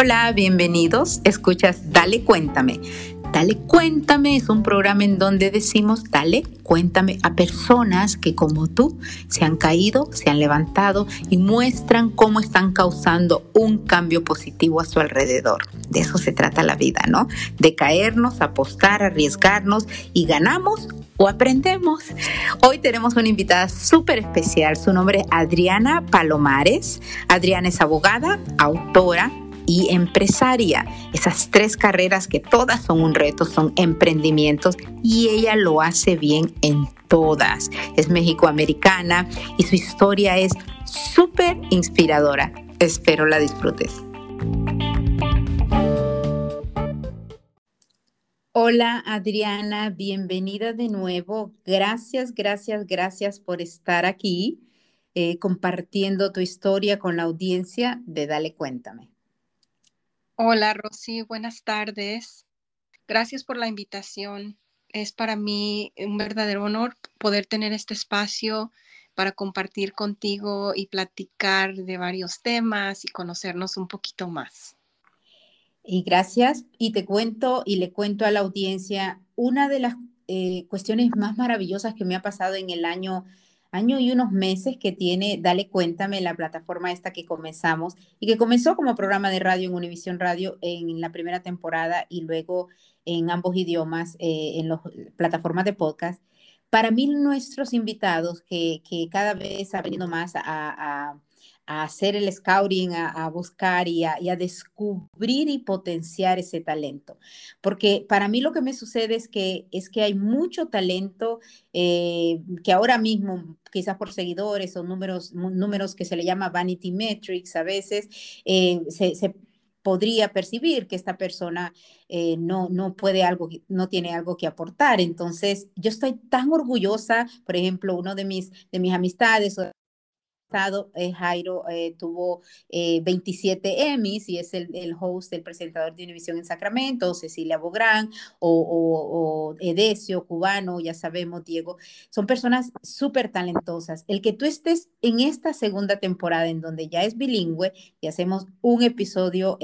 Hola, bienvenidos. Escuchas Dale Cuéntame. Dale Cuéntame es un programa en donde decimos Dale Cuéntame a personas que como tú se han caído, se han levantado y muestran cómo están causando un cambio positivo a su alrededor. De eso se trata la vida, ¿no? De caernos, apostar, arriesgarnos y ganamos o aprendemos. Hoy tenemos una invitada súper especial. Su nombre es Adriana Palomares. Adriana es abogada, autora, y empresaria. Esas tres carreras que todas son un reto, son emprendimientos y ella lo hace bien en todas. Es mexicoamericana y su historia es súper inspiradora. Espero la disfrutes. Hola Adriana, bienvenida de nuevo. Gracias, gracias, gracias por estar aquí eh, compartiendo tu historia con la audiencia de Dale Cuéntame. Hola Rosy, buenas tardes. Gracias por la invitación. Es para mí un verdadero honor poder tener este espacio para compartir contigo y platicar de varios temas y conocernos un poquito más. Y gracias. Y te cuento y le cuento a la audiencia una de las eh, cuestiones más maravillosas que me ha pasado en el año año y unos meses que tiene Dale Cuéntame, la plataforma esta que comenzamos y que comenzó como programa de radio en Univisión Radio en la primera temporada y luego en ambos idiomas eh, en las plataformas de podcast. Para mí, nuestros invitados, que, que cada vez venido más a a hacer el scouting, a, buscar y a, descubrir y potenciar ese talento. Porque para mí lo que me sucede es que, es que hay mucho talento eh, que ahora mismo, quizás por seguidores o números, números que se le llama vanity metrics a veces, eh, se, podría percibir que esta persona eh, no, no puede algo, no tiene algo que aportar. Entonces, yo estoy tan orgullosa, por ejemplo, uno de mis, de mis amistades eh, Jairo eh, tuvo 27 eh, Emmys y es el, el, host, el presentador de Univisión en Sacramento, Cecilia Bográn o, o, Edesio, cubano, ya sabemos, Diego. Son personas súper talentosas. El que tú estés en esta segunda temporada en donde ya es bilingüe y hacemos un episodio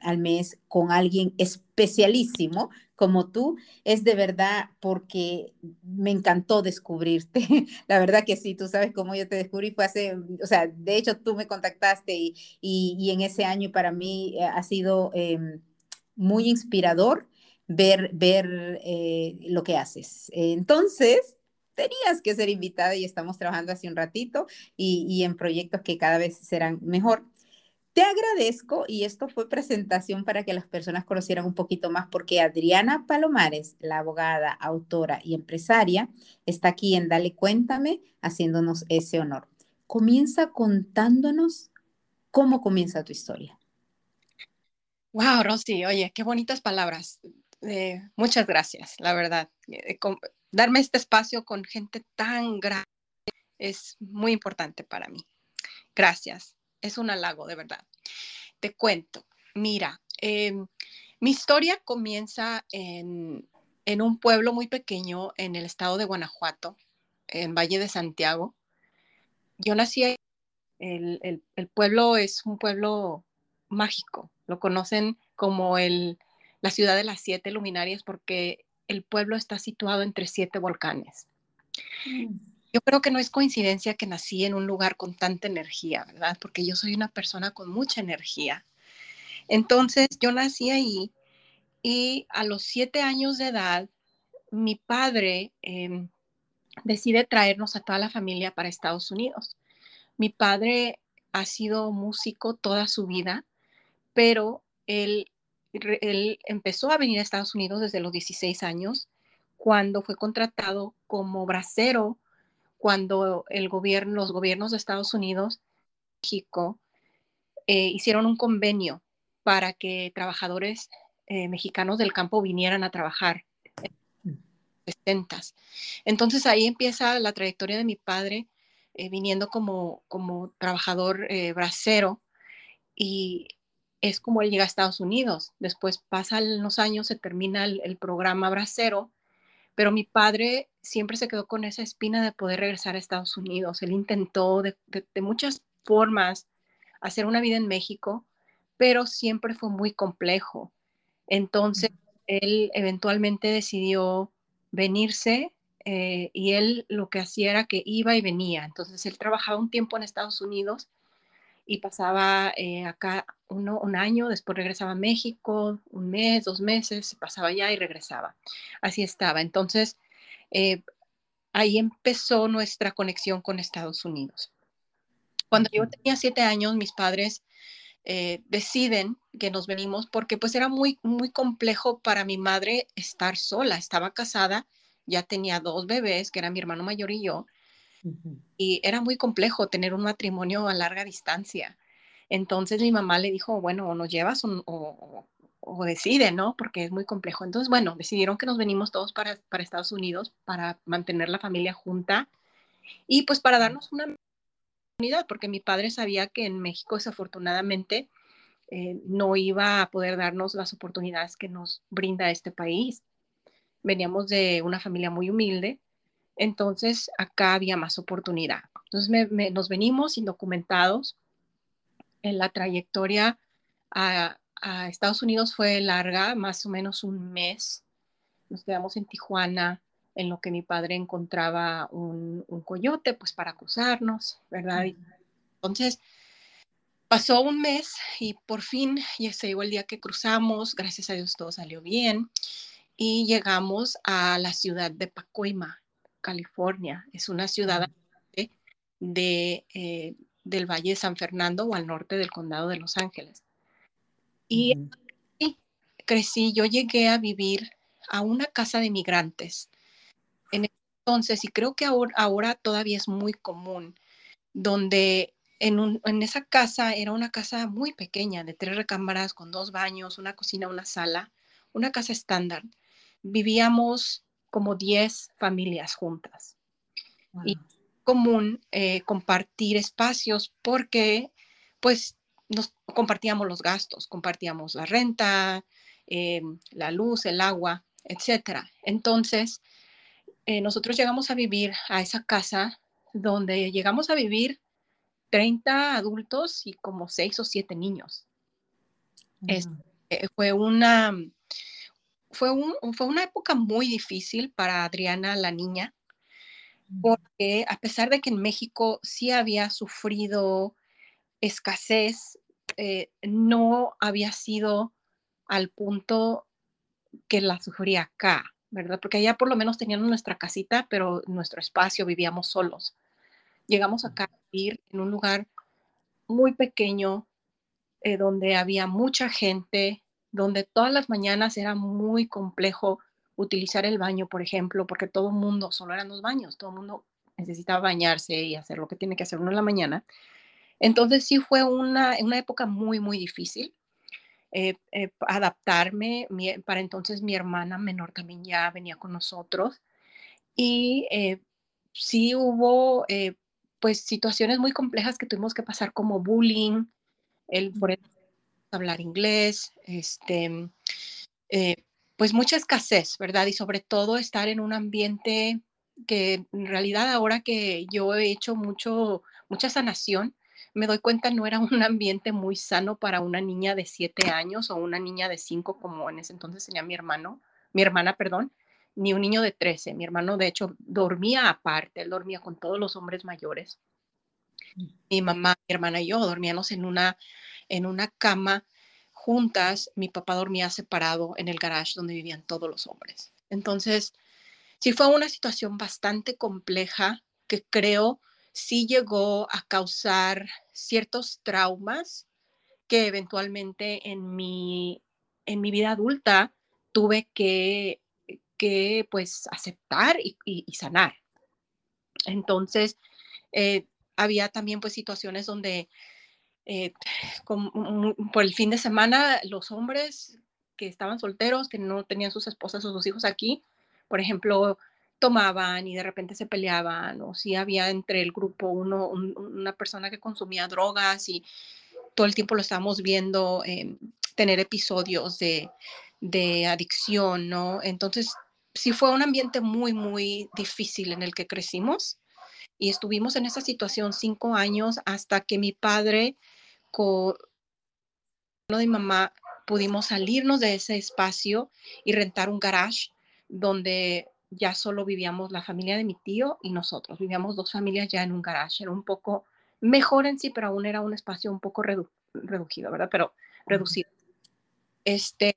al mes con alguien especialísimo como tú, es de verdad porque me encantó descubrirte. La verdad que sí, tú sabes cómo yo te descubrí, fue hace, o sea, de hecho tú me contactaste y, y, en ese año para mí eh, ha sido em, muy inspirador ver, ver eh, lo que haces. Entonces, tenías que ser invitada y estamos trabajando hace un ratito y, y en proyectos que cada vez serán mejor. Te agradezco y esto fue presentación para que las personas conocieran un poquito más porque Adriana Palomares, la abogada, autora y empresaria, está aquí en Dale Cuéntame haciéndonos ese honor. Comienza contándonos cómo comienza tu historia. Wow, Rosy, oye, qué bonitas palabras. Eh, muchas gracias, la verdad. Eh, darme este espacio con gente tan grande es muy importante para mí. Gracias es un halago, de verdad. Te cuento, mira, em, mi historia comienza en, un pueblo muy pequeño en el estado de Guanajuato, en Valle de Santiago. Yo nací ahí. El, pueblo es un pueblo mágico. Lo conocen como el, la ciudad de las siete luminarias porque el pueblo está situado entre siete volcanes. Mm. Yo creo que no es coincidencia que nací en un lugar con tanta energía, ¿verdad? Porque yo soy una persona con mucha energía. Entonces, yo nací ahí y a los siete años de edad, mi padre em, decide traernos a toda la familia para Estados Unidos. Mi padre ha sido músico toda su vida, pero él, él empezó a venir a Estados Unidos desde los 16 años, cuando fue contratado como bracero cuando el los gobiernos de Estados Unidos, México, eh, hicieron un convenio para que trabajadores eh, mexicanos del campo vinieran a trabajar en los 60. Entonces ahí empieza la trayectoria de mi padre eh, viniendo como, como trabajador bracero y es como él llega a Estados Unidos. Después pasan los años, se termina el programa bracero pero mi padre siempre se quedó con esa espina de poder regresar a Estados Unidos. Él intentó de, muchas formas hacer una vida en México, pero siempre fue muy complejo. Entonces, él eventualmente decidió venirse eh, y él lo que hacía era que iba y venía. Entonces, él trabajaba un tiempo en Estados Unidos y pasaba eh, acá uno, un año, después regresaba a México, un mes, dos meses, pasaba allá y regresaba. Así estaba. Entonces, eh, ahí empezó nuestra conexión con Estados Unidos. Cuando yo tenía siete años, mis padres eh, deciden que nos venimos porque pues era muy, muy complejo para mi madre estar sola. Estaba casada, ya tenía dos bebés, que eran mi hermano mayor y yo, y era muy complejo tener un matrimonio a larga distancia. Entonces mi mamá le dijo, bueno, o nos llevas o, o, decide, ¿no? Porque es muy complejo. Entonces, bueno, decidieron que nos venimos todos para, para Estados Unidos para mantener la familia junta y pues para darnos una oportunidad, porque mi padre sabía que en México desafortunadamente eh, no iba a poder darnos las oportunidades que nos brinda este país. Veníamos de una familia muy humilde, entonces acá había más oportunidad. Entonces nos venimos indocumentados. En la trayectoria a, Estados Unidos fue larga, más o menos un mes. Nos quedamos en Tijuana, en lo que mi padre encontraba un, coyote, pues para cruzarnos, ¿verdad? Entonces, pasó un mes y por fin ya se llegó el día que cruzamos, gracias a Dios todo salió bien y llegamos a la ciudad de Pacoima, California. Es una ciudad de, eh, del Valle de San Fernando o al norte del condado de Los Ángeles. Y crecí, yo llegué a vivir a una casa de migrantes. En entonces, y creo que ahora, ahora todavía es muy común, donde en, en, esa casa era una casa muy pequeña, de tres recámaras, con dos baños, una cocina, una sala, una casa estándar. Vivíamos como 10 familias juntas. Y común eh, compartir espacios porque pues nos compartíamos los gastos, compartíamos la renta, eh, la luz, el agua, etc. Entonces, eh, nosotros llegamos a vivir a esa casa donde llegamos a vivir 30 adultos y como 6 o 7 niños. fue una fue, un, fue una época muy difícil para Adriana, la niña, porque a pesar de que en México sí había sufrido escasez, eh, no había sido al punto que la sufría acá, ¿verdad? Porque allá por lo menos teníamos nuestra casita, pero nuestro espacio vivíamos solos. Llegamos acá a vivir en un lugar muy pequeño, eh, donde había mucha gente, donde todas las mañanas era muy complejo utilizar el baño, por ejemplo, porque todo el mundo, solo eran los baños, todo el mundo necesitaba bañarse y hacer lo que tiene que hacer uno en la mañana. Entonces sí fue una, una época muy, muy difícil. Eh, eh, adaptarme, para entonces mi hermana menor también ya venía con nosotros y eh, sí hubo pues situaciones muy complejas que tuvimos que pasar como bullying, por el hablar inglés, este, eh, pues mucha escasez, ¿verdad? Y sobre todo estar en un ambiente que en realidad ahora que yo he hecho mucho, mucha sanación, me doy cuenta no era un ambiente muy sano para una niña de siete años o una niña de cinco como en ese entonces tenía mi hermano, mi hermana, perdón, ni un niño de 13. Mi hermano, de hecho, dormía aparte, él dormía con todos los hombres mayores. Mm. Mi mamá, mi hermana y yo dormíamos en una en una cama juntas, mi papá dormía separado en el garage donde vivían todos los hombres. Entonces, sí fue una situación bastante compleja que creo sí llegó a causar ciertos traumas que eventualmente en mi, en mi vida adulta tuve que, que pues aceptar y, sanar. Entonces, eh, había también pues situaciones donde eh, por el fin de semana, los hombres que estaban solteros, que no tenían sus esposas o sus hijos aquí, por ejemplo, tomaban y de repente se peleaban, o si había entre el grupo uno, una persona que consumía drogas y todo el tiempo lo estábamos viendo em, tener episodios de, de adicción, ¿no? Entonces, sí fue un ambiente muy, muy difícil en el que crecimos y estuvimos en esa situación cinco años hasta que mi padre de mi mamá pudimos salirnos de ese espacio y rentar un garage donde ya solo vivíamos la familia de mi tío y nosotros. Vivíamos dos familias ya en un garage. Era un poco mejor en sí, pero aún era un espacio un poco reducido, ¿verdad? Pero reducido. Este,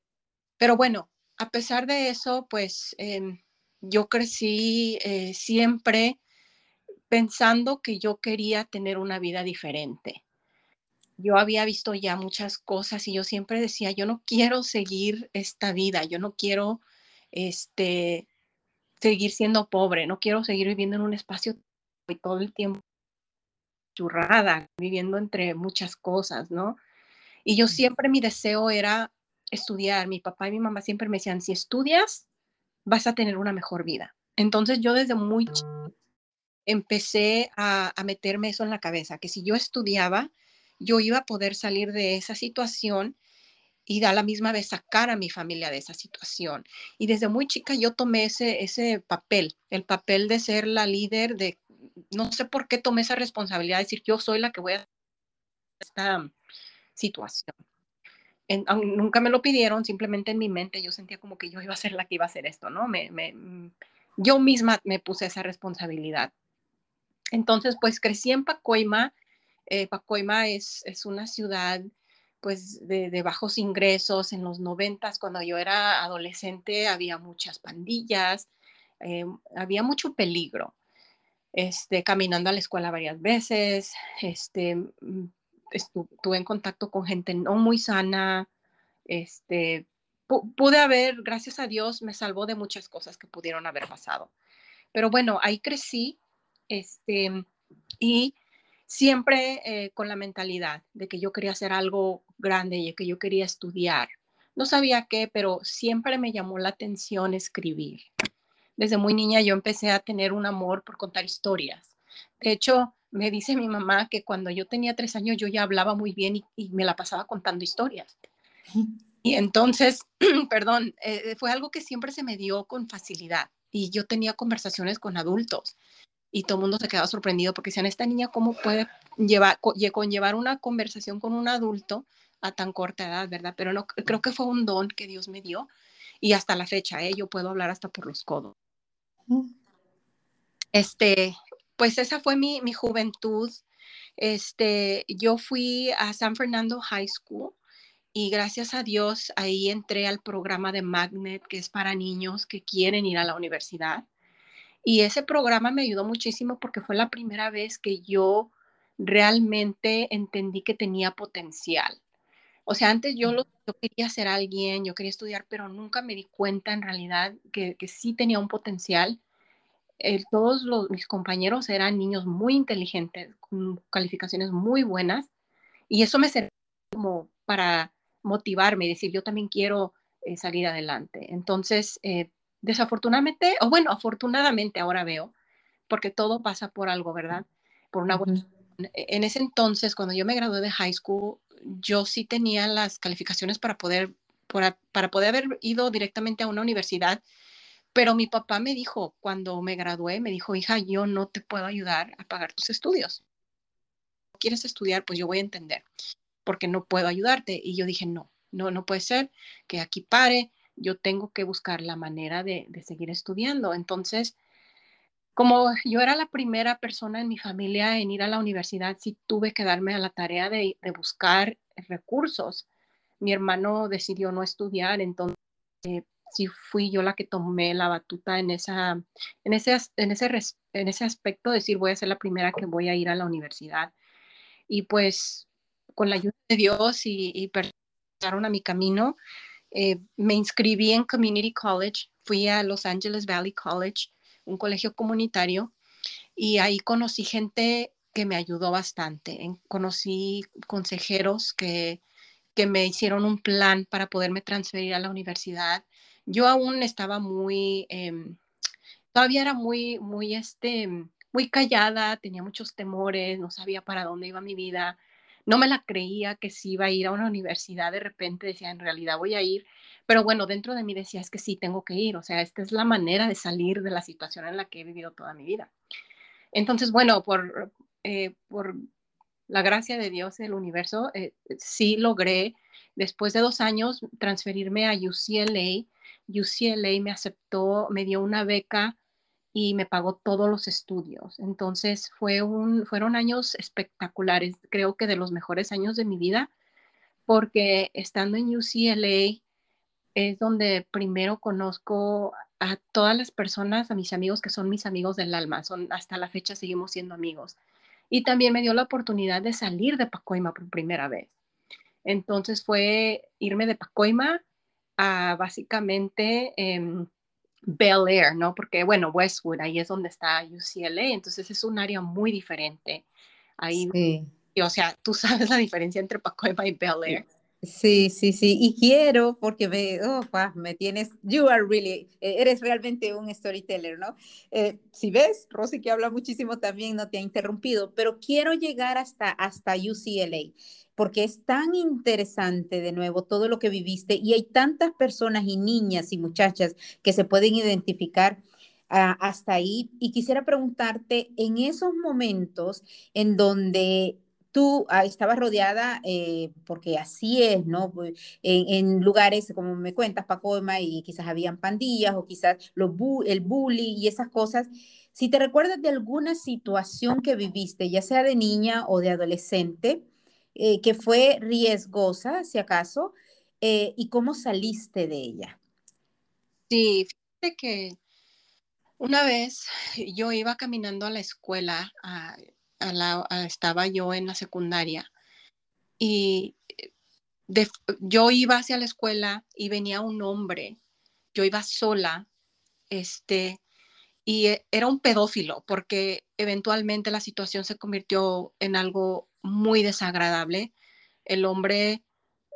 pero bueno, a pesar de eso, pues em, yo crecí eh, siempre pensando que yo quería tener una vida diferente. Yo había visto ya muchas cosas y yo siempre decía, yo no quiero seguir esta vida, yo no quiero este, seguir siendo pobre, no quiero seguir viviendo en un espacio y todo el tiempo churrada, viviendo entre muchas cosas, ¿no? Y yo siempre mi deseo era estudiar. Mi papá y mi mamá siempre me decían, si estudias, vas a tener una mejor vida. Entonces yo desde muy empecé a, meterme eso en la cabeza, que si yo estudiaba, yo iba a poder salir de esa situación y a la misma vez sacar a mi familia de esa situación. Y desde muy chica yo tomé ese, ese papel, el papel de ser la líder, de no sé por qué tomé esa responsabilidad, de decir yo soy la que voy a esta situación nunca me lo pidieron, simplemente en mi mente yo sentía como que yo iba a ser la que iba a hacer esto, ¿no? Me, mm, yo misma me puse esa responsabilidad. Entonces, pues crecí en Pacoima. Eh, Pacoima es, es una ciudad pues de, bajos ingresos. En los noventas, cuando yo era adolescente, había muchas pandillas, eh, había mucho peligro. Este, caminando a la escuela varias veces, este, mm, estuve en contacto con gente no muy sana, este, pude haber, gracias a Dios, me salvó de muchas cosas que pudieron haber pasado. Pero bueno, ahí crecí, este, y siempre eh, con la mentalidad de que yo quería hacer algo grande y que yo quería estudiar. No sabía qué, pero siempre me llamó la atención escribir. Desde muy niña yo empecé a tener un amor por contar historias. De hecho, me dice mi mamá que cuando yo tenía tres años yo ya hablaba muy bien y, me la pasaba contando historias. Y entonces, perdón, eh, fue algo que siempre se me dio con facilidad. Y yo tenía conversaciones con adultos y todo el mundo se quedaba sorprendido porque decían, esta niña, ¿cómo puede llevar, conllevar una conversación con un adulto a tan corta edad, verdad? Pero no, creo que fue un don que Dios me dio y hasta la fecha, ¿eh? yo puedo hablar hasta por los codos. Este, pues esa fue mi, juventud. Este, yo fui a San Fernando High School y gracias a Dios ahí entré al programa de Magnet, que es para niños que quieren ir a la universidad. Y ese programa me ayudó muchísimo porque fue la primera vez que yo realmente entendí que tenía potencial. O sea, antes yo, lo, quería ser alguien, yo quería estudiar, pero nunca me di cuenta en realidad que, que sí tenía un potencial todos los, mis compañeros eran niños muy inteligentes, con calificaciones muy buenas, y eso me sirvió como para motivarme y decir, yo también quiero eh, salir adelante. Entonces, eh, desafortunadamente, o bueno, afortunadamente ahora veo, porque todo pasa por algo, ¿verdad? Por una buena... En ese entonces, cuando yo me gradué de high school, yo sí tenía las calificaciones para poder, para, para poder haber ido directamente a una universidad pero mi papá me dijo, cuando me gradué, me dijo, hija, yo no te puedo ayudar a pagar tus estudios. ¿Quieres estudiar? Pues yo voy a entender, porque no puedo ayudarte. Y yo dije, no, no, no puede ser que aquí pare, yo tengo que buscar la manera de, seguir estudiando. Entonces, como yo era la primera persona en mi familia en ir a la universidad, sí tuve que darme a la tarea de, buscar recursos. Mi hermano decidió no estudiar, entonces eh, sí fui yo la que tomé la batuta en, esa, en, ese, en, ese, en ese aspecto, decir voy a ser la primera que voy a ir a la universidad. Y pues con la ayuda de Dios y, y a mi camino, eh, me inscribí en Community College, fui a Los Angeles Valley College, un colegio comunitario, y ahí conocí gente que me ayudó bastante. conocí consejeros que, que me hicieron un plan para poderme transferir a la universidad yo aún estaba muy, em, todavía era muy, muy, este, muy callada, tenía muchos temores, no sabía para dónde iba mi vida, no me la creía que si iba a ir a una universidad, de repente decía, en realidad voy a ir, pero bueno, dentro de mí decía, es que sí, tengo que ir, o sea, esta es la manera de salir de la situación en la que he vivido toda mi vida. Entonces, bueno, por, eh, por la gracia de Dios, el universo, eh, sí logré, después de dos años, transferirme a UCLA. UCLA me aceptó, me dio una beca y me pagó todos los estudios. Entonces fue fueron años espectaculares, creo que de los mejores años de mi vida, porque estando en UCLA es donde primero conozco a todas las personas, a mis amigos que son mis amigos del alma, son hasta la fecha seguimos siendo amigos. Y también me dio la oportunidad de salir de Pacoima por primera vez. Entonces fue irme de Pacoima a básicamente eh, Bel Air, ¿no? Porque, bueno, Westwood, ahí es donde está UCLA, entonces es un área muy diferente. Ahí, o sea, tú sabes la diferencia entre Pacoima y Bel Air. Sí, sí, sí, y quiero porque me, oh, me tienes, you are really, e, eres realmente un storyteller, ¿no? Eh, si ves, Rosy que habla muchísimo también, no te ha interrumpido, pero quiero llegar hasta, hasta UCLA porque es tan interesante de nuevo todo lo que viviste y hay tantas personas y niñas y muchachas que se pueden identificar ah, hasta ahí. Y quisiera preguntarte, en esos momentos en donde tú ah, estabas rodeada, eh, porque así es, ¿no? Pues, en, lugares, como me cuentas, Pacoma, y quizás habían pandillas o quizás los el bully y esas cosas. Si te recuerdas de alguna situación que viviste, ya sea de niña o de adolescente, eh, que fue riesgosa, si acaso, eh, y cómo saliste de ella. Sí, fíjate que una vez yo iba caminando a la escuela, estaba yo en la secundaria, y yo iba hacia la escuela y venía un hombre, yo iba sola, este, y e, era un pedófilo, porque eventualmente la situación se convirtió en algo muy desagradable. El hombre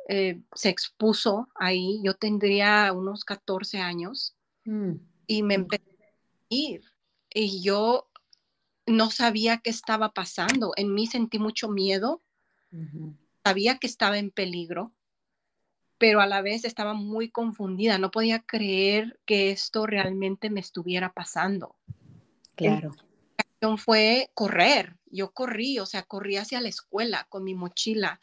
eh, se expuso ahí, yo tendría unos 14 años mm. y me empecé a ir y yo no sabía qué estaba pasando. En mí sentí mucho miedo, sabía que estaba en peligro, pero a la vez estaba muy confundida, no podía creer que esto realmente me estuviera pasando. Claro fue correr. Yo corrí, o sea, corrí hacia la escuela con mi mochila.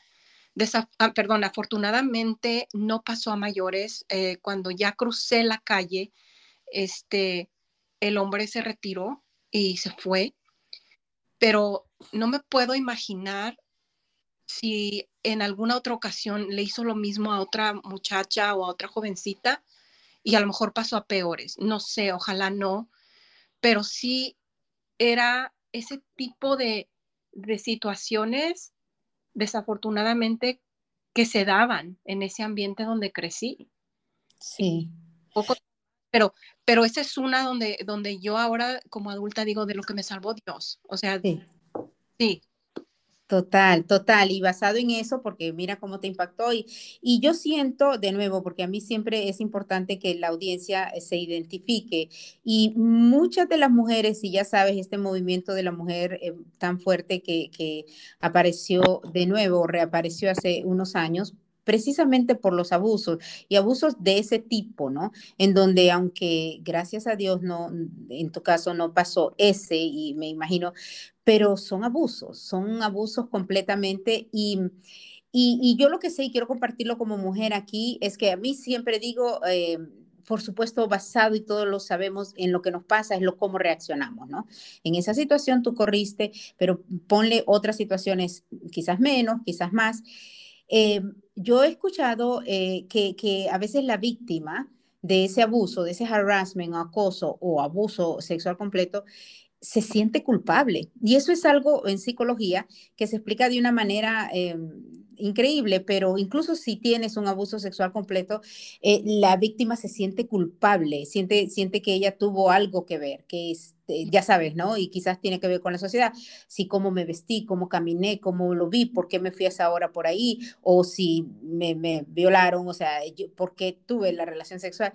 Ah, perdón, afortunadamente no pasó a mayores. Eh, cuando ya crucé la calle, este, el hombre se retiró y se fue. Pero no me puedo imaginar si en alguna otra ocasión le hizo lo mismo a otra muchacha o a otra jovencita y a lo mejor pasó a peores. No sé, ojalá no, pero sí era ese tipo de, situaciones, desafortunadamente, que se daban en ese ambiente donde crecí. Sí. Pero, pero esa es una donde, donde yo ahora como adulta digo de lo que me salvó Dios. O sea, sí, sí Total, total. Y basado en eso, porque mira cómo te impactó. Y, y yo siento, de nuevo, porque a mí siempre es importante que la audiencia se identifique. Y muchas de las mujeres, y ya sabes, este movimiento de la mujer eh, tan fuerte que, que apareció de nuevo, reapareció hace unos años, precisamente por los abusos y abusos de ese tipo, ¿no? En donde aunque gracias a Dios no, en tu caso no pasó ese y me imagino, pero son abusos, son abusos completamente y, y, yo lo que sé y quiero compartirlo como mujer aquí es que a mí siempre digo, eh, por supuesto, basado y todos lo sabemos en lo que nos pasa, es lo cómo reaccionamos, ¿no? En esa situación tú corriste, pero ponle otras situaciones, quizás menos, quizás más. Eh, yo he escuchado eh, que, a veces la víctima de ese abuso, de ese harassment o acoso o abuso sexual completo, se siente culpable. Y eso es algo en psicología que se explica de una manera em, increíble, pero incluso si tienes un abuso sexual completo, eh, la víctima se siente culpable, siente, siente que ella tuvo algo que ver, que este, ya sabes, ¿no? Y quizás tiene que ver con la sociedad, si cómo me vestí, cómo caminé, cómo lo vi, por qué me fui a esa hora por ahí, o si me, me violaron, o sea, por qué tuve la relación sexual.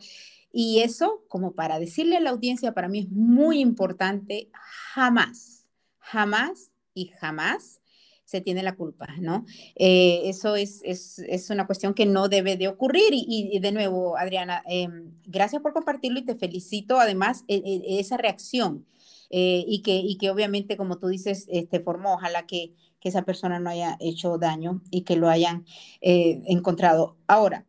Y eso, como para decirle a la audiencia, para mí es muy importante, jamás, jamás y jamás se tiene la culpa, ¿no? Eh, eso es, es, una cuestión que no debe de ocurrir. Y, de nuevo, Adriana, em, gracias por compartirlo y te felicito además e, e, esa reacción. Eh, y, que, y que obviamente, como tú dices, este, formó, ojalá que, que esa persona no haya hecho daño y que lo hayan eh, encontrado. Ahora,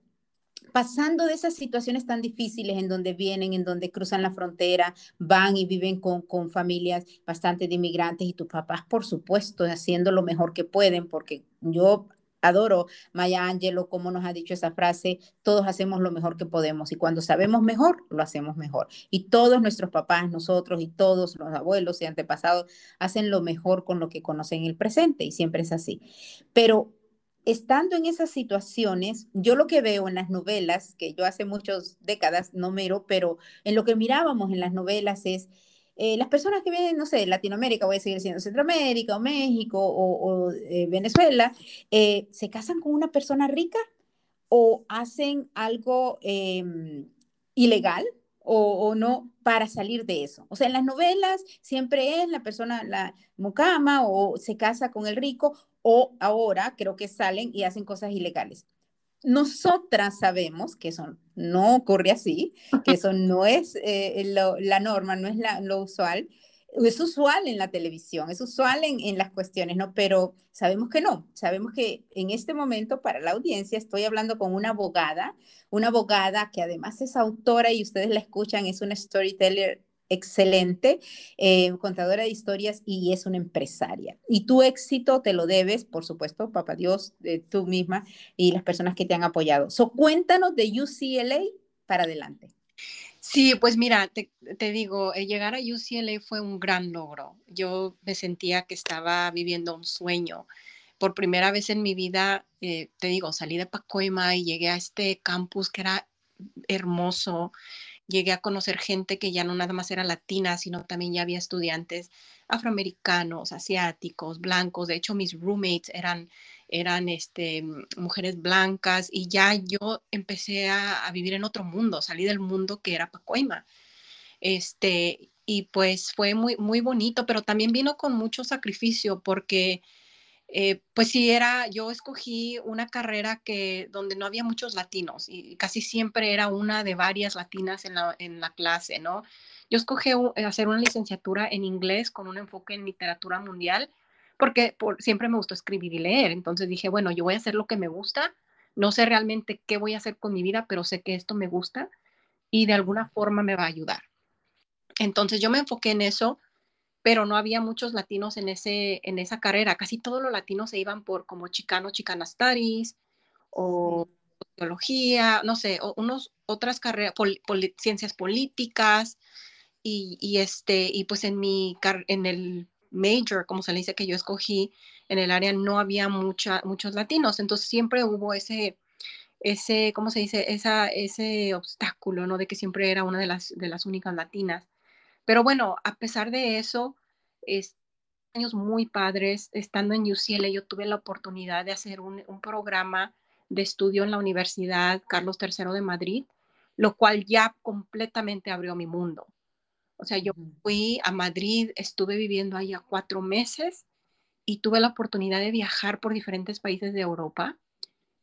pasando de esas situaciones tan difíciles en donde vienen, en donde cruzan la frontera, van y viven con, con familias bastante de inmigrantes y tus papás, por supuesto, haciendo lo mejor que pueden, porque yo adoro Maya Angelou, como nos ha dicho esa frase, todos hacemos lo mejor que podemos y cuando sabemos mejor, lo hacemos mejor. Y todos nuestros papás, nosotros y todos los abuelos y antepasados hacen lo mejor con lo que conocen en el presente y siempre es así. Pero estando en esas situaciones, yo lo que veo en las novelas, que yo hace muchas décadas no miro, pero en lo que mirábamos en las novelas es eh, las personas que vienen, no sé, Latinoamérica, voy a seguir siendo Centroamérica o México o, eh, Venezuela, eh, se casan con una persona rica o hacen algo em, ilegal o, no para salir de eso. O sea, en las novelas siempre es la persona, la mucama o se casa con el rico o ahora creo que salen y hacen cosas ilegales. Nosotras sabemos que eso no ocurre así, que eso no es eh, la norma, no es lo usual. Es usual en la televisión, es usual en, las cuestiones, ¿no? Pero sabemos que no, sabemos que en este momento para la audiencia estoy hablando con una abogada, una abogada que además es autora y ustedes la escuchan, es una storyteller excelente, eh, contadora de historias y es una empresaria. Y tu éxito te lo debes, por supuesto, papá Dios, de tú misma y las personas que te han apoyado. So, cuéntanos de UCLA para adelante. Sí, pues mira, te, digo, llegar a UCLA fue un gran logro. Yo me sentía que estaba viviendo un sueño. Por primera vez en mi vida, eh, te digo, salí de Pacoima y llegué a este campus que era hermoso llegué a conocer gente que ya no nada más era latina, sino también ya había estudiantes afroamericanos, asiáticos, blancos. De hecho, mis roommates eran, eran este, mujeres blancas y ya yo empecé a, vivir en otro mundo, salí del mundo que era Pacoima. Este, y pues fue muy, muy bonito, pero también vino con mucho sacrificio porque eh, pues sí, era, yo escogí una carrera que, donde no había muchos latinos y casi siempre era una de varias latinas en la, en la clase, ¿no? Yo escogí hacer una licenciatura en inglés con un enfoque en literatura mundial porque por, siempre me gustó escribir y leer. Entonces dije, bueno, yo voy a hacer lo que me gusta. No sé realmente qué voy a hacer con mi vida, pero sé que esto me gusta y de alguna forma me va a ayudar. Entonces yo me enfoqué en eso pero no había muchos latinos en, ese, en esa carrera. Casi todos los latinos se iban por como chicano, chicana studies o teología, no sé, o unos, otras carreras, ciencias políticas y, y, este, y pues en mi, en el major, como se le dice que yo escogí, en el área no había muchos latinos, entonces siempre hubo ese, ese, ¿cómo se dice? Ese obstáculo, ¿no? De que siempre era una de las, de las únicas latinas. Pero bueno, a pesar de eso, es, años muy padres, estando en UCLA, yo tuve la oportunidad de hacer un, programa de estudio en la Universidad Carlos III de Madrid, lo cual ya completamente abrió mi mundo. O sea, yo fui a Madrid, estuve viviendo allá cuatro meses y tuve la oportunidad de viajar por diferentes países de Europa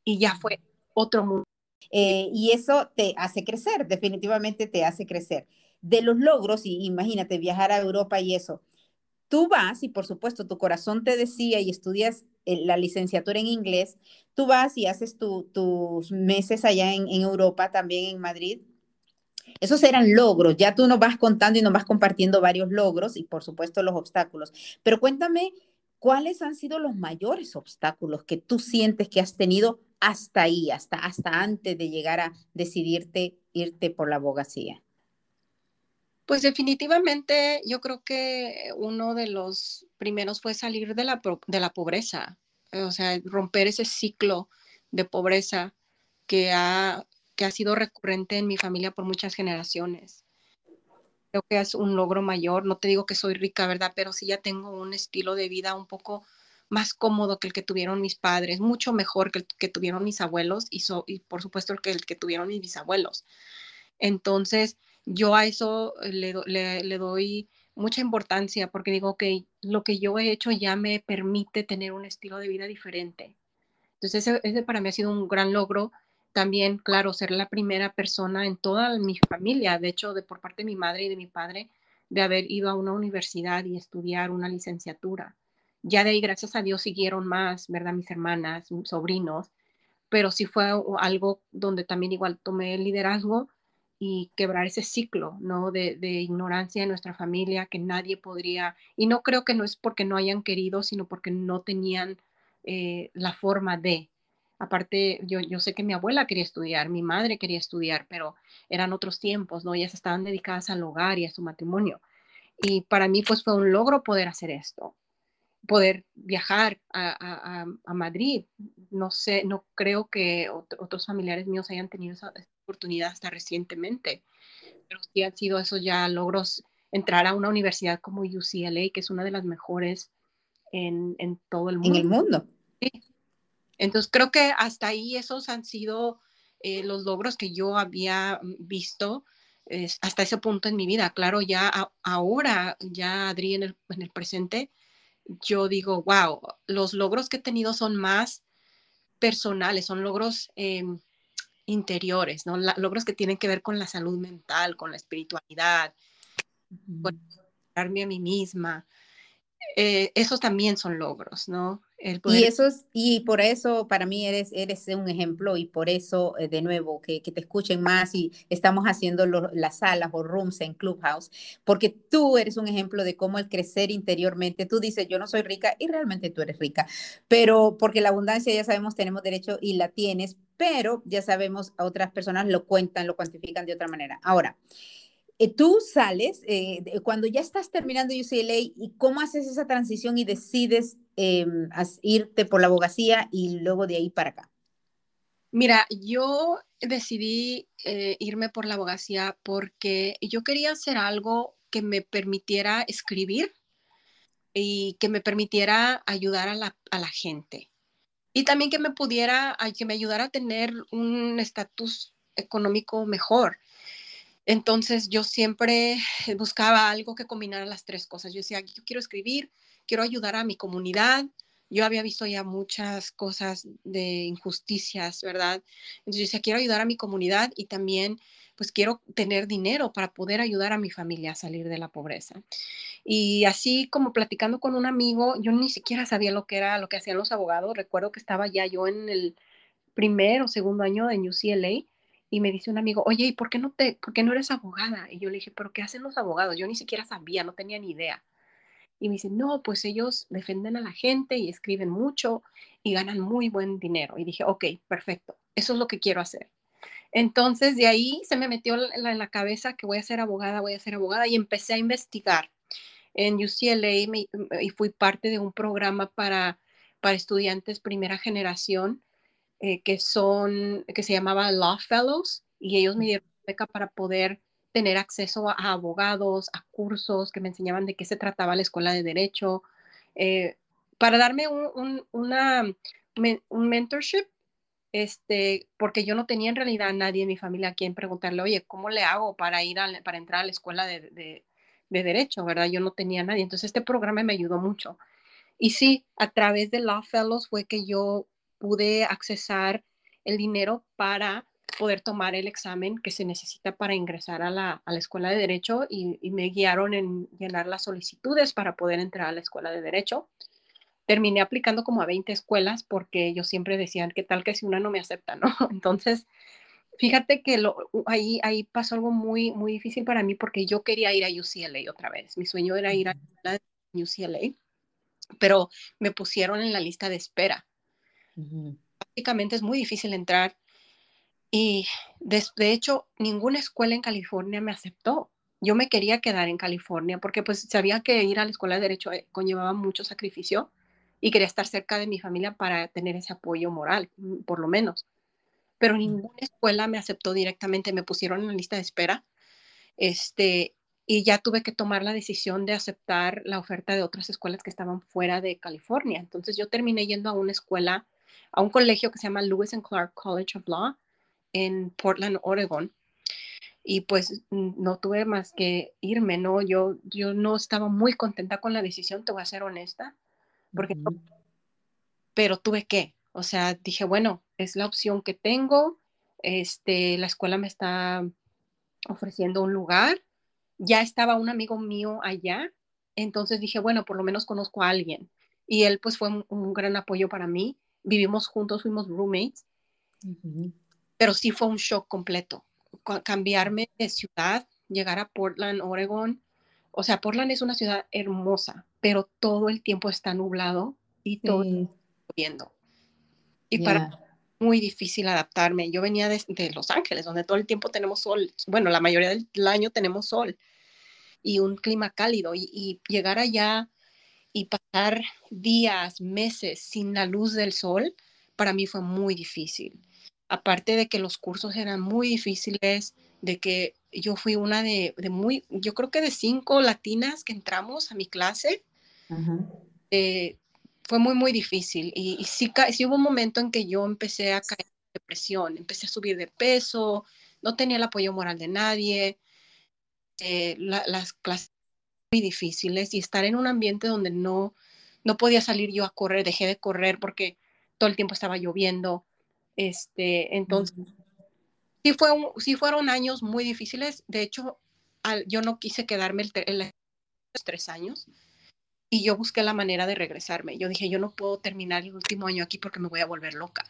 y ya fue otro mundo. Eh, y eso te hace crecer, definitivamente te hace crecer de los logros, y imagínate viajar a Europa y eso, tú vas y por supuesto tu corazón te decía y estudias eh, la licenciatura en inglés, tú vas y haces tus meses allá en, en, Europa, también en Madrid. Esos eran logros, ya tú nos vas contando y nos vas compartiendo varios logros y por supuesto los obstáculos. Pero cuéntame, ¿cuáles han sido los mayores obstáculos que tú sientes que has tenido hasta ahí, hasta, hasta antes de llegar a decidirte irte por la abogacía? Pues definitivamente yo creo que uno de los primeros fue salir de la, de la pobreza, o sea, romper ese ciclo de pobreza que ha, que ha sido recurrente en mi familia por muchas generaciones. Creo que es un logro mayor, no te digo que soy rica, ¿verdad? Pero sí ya tengo un estilo de vida un poco más cómodo que el que tuvieron mis padres, mucho mejor que el que tuvieron mis abuelos y, por supuesto el que, el que tuvieron mis bisabuelos. Entonces, yo a eso le, le, doy mucha importancia porque digo que lo que yo he hecho ya me permite tener un estilo de vida diferente. Entonces ese, ese, para mí ha sido un gran logro. También, claro, ser la primera persona en toda mi familia, de hecho, de por parte de mi madre y de mi padre, de haber ido a una universidad y estudiar una licenciatura. Ya de ahí, gracias a Dios, siguieron más, ¿verdad? Mis hermanas, mis sobrinos, pero sí fue algo donde también igual tomé el liderazgo y quebrar ese ciclo, ¿no? De, ignorancia en nuestra familia, que nadie podría, y no creo que no es porque no hayan querido, sino porque no tenían eh, la forma de. Aparte, yo, yo sé que mi abuela quería estudiar, mi madre quería estudiar, pero eran otros tiempos, ¿no? Ellas estaban dedicadas al hogar y a su matrimonio. Y para mí, pues fue un logro poder hacer esto, poder viajar a, a, Madrid. No sé, no creo que otros familiares míos hayan tenido esa, oportunidad hasta recientemente, pero sí han sido esos ya logros entrar a una universidad como UCLA, que es una de las mejores en, en todo el mundo. En el mundo. Sí. Entonces creo que hasta ahí esos han sido eh, los logros que yo había visto hasta ese punto en mi vida. Claro, ya ahora, ya Adri en el, en el presente, yo digo, wow, los logros que he tenido son más personales, son logros em, interiores, ¿no? logros que tienen que ver con la salud mental, con la espiritualidad, con darme a mí misma. Eh, esos también son logros, ¿no? Y, esos, y por eso para mí eres, eres un ejemplo y por eso, eh, de nuevo, que, que, te escuchen más y estamos haciendo las salas o rooms en Clubhouse, porque tú eres un ejemplo de cómo el crecer interiormente, tú dices, yo no soy rica y realmente tú eres rica, pero porque la abundancia ya sabemos tenemos derecho y la tienes, pero ya sabemos, a otras personas lo cuentan, lo cuantifican de otra manera. Ahora, tú sales eh, cuando ya estás terminando UCLA y cómo haces esa transición y decides em, irte por la abogacía y luego de ahí para acá. Mira, yo decidí eh, irme por la abogacía porque yo quería hacer algo que me permitiera escribir y que me permitiera ayudar a la, a la gente. Y también que me pudiera, que me ayudara a tener un estatus económico mejor. Entonces yo siempre buscaba algo que combinara las tres cosas. Yo decía, yo quiero escribir, quiero ayudar a mi comunidad. Yo había visto ya muchas cosas de injusticias, ¿verdad? Entonces yo decía, quiero ayudar a mi comunidad y también pues quiero tener dinero para poder ayudar a mi familia a salir de la pobreza. Y así como platicando con un amigo, yo ni siquiera sabía lo que era, lo que hacían los abogados. Recuerdo que estaba ya yo en el primer o segundo año de UCLA y me dice un amigo, oye, ¿y por qué no te, por qué no eres abogada? Y yo le dije, ¿pero qué hacen los abogados? Yo ni siquiera sabía, no tenía ni idea. Y me dice, no, pues ellos defienden a la gente y escriben mucho y ganan muy buen dinero. Y dije, ok, perfecto, eso es lo que quiero hacer. Entonces de ahí se me metió en la, cabeza que voy a ser abogada, voy a ser abogada y empecé a investigar en UCLA y fui parte de un programa para, para estudiantes primera generación eh, que son, que se llamaba Law Fellows, y ellos me dieron beca para poder tener acceso a, abogados, a cursos que me enseñaban de qué se trataba la escuela de derecho, eh, para darme un, una, un mentorship, este, porque yo no tenía en realidad a nadie en mi familia a quien preguntarle, oye, ¿cómo le hago para ir a, para entrar a la escuela de, de, de derecho, verdad? Yo no tenía a nadie. Entonces este programa me ayudó mucho. Y sí, a través de Law Fellows fue que yo pude accesar el dinero para poder tomar el examen que se necesita para ingresar a la, a la escuela de derecho y, y, me guiaron en llenar las solicitudes para poder entrar a la escuela de derecho. Terminé aplicando como a 20 escuelas porque ellos siempre decían, ¿qué tal que si una no me acepta? ¿no? Entonces, fíjate que lo, ahí, ahí pasó algo muy, muy difícil para mí porque yo quería ir a UCLA otra vez. Mi sueño era ir a UCLA, pero me pusieron en la lista de espera Básicamente es muy difícil entrar y de, hecho ninguna escuela en California me aceptó. Yo me quería quedar en California porque pues sabía que ir a la escuela de derecho eh, conllevaba mucho sacrificio y quería estar cerca de mi familia para tener ese apoyo moral, mm, por lo menos. Pero ninguna escuela me aceptó directamente, me pusieron en la lista de espera. Este, y ya tuve que tomar la decisión de aceptar la oferta de otras escuelas que estaban fuera de California. Entonces yo terminé yendo a una escuela a un colegio que se llama Lewis and Clark College of Law en Portland, Oregon. Y pues no tuve más que irme, ¿no? Yo, yo no estaba muy contenta con la decisión, te voy a ser honesta, porque, pero tuve que, o sea, dije, bueno, es la opción que tengo, este, la escuela me está ofreciendo un lugar, ya estaba un amigo mío allá, entonces dije, bueno, por lo menos conozco a alguien y él pues fue un, gran apoyo para mí. Vivimos juntos, fuimos roommates, pero sí fue un shock completo. Cambiarme de ciudad, llegar a Portland, Oregon. O sea, Portland es una ciudad hermosa, pero todo el tiempo está nublado y todo está lloviendo. Y para muy difícil adaptarme. Yo venía de, Los Ángeles, donde todo el tiempo tenemos sol. Bueno, la mayoría del año tenemos sol y un clima cálido. Y, llegar allá y pasar días, meses sin la luz del sol, para mí fue muy difícil. Aparte de que los cursos eran muy difíciles, de que yo fui una de, muy, yo creo que de cinco latinas que entramos a mi clase, eh, fue muy, muy difícil. Y, sí, sí, hubo un momento en que yo empecé a caer en depresión, empecé a subir de peso, no tenía el apoyo moral de nadie, eh, las clases muy difíciles y estar en un ambiente donde no, no podía salir yo a correr, dejé de correr porque todo el tiempo estaba lloviendo. Este, entonces, sí, fue sí fueron años muy difíciles. De hecho, yo no quise quedarme el, el, tres años y yo busqué la manera de regresarme. Yo dije, yo no puedo terminar el último año aquí porque me voy a volver loca.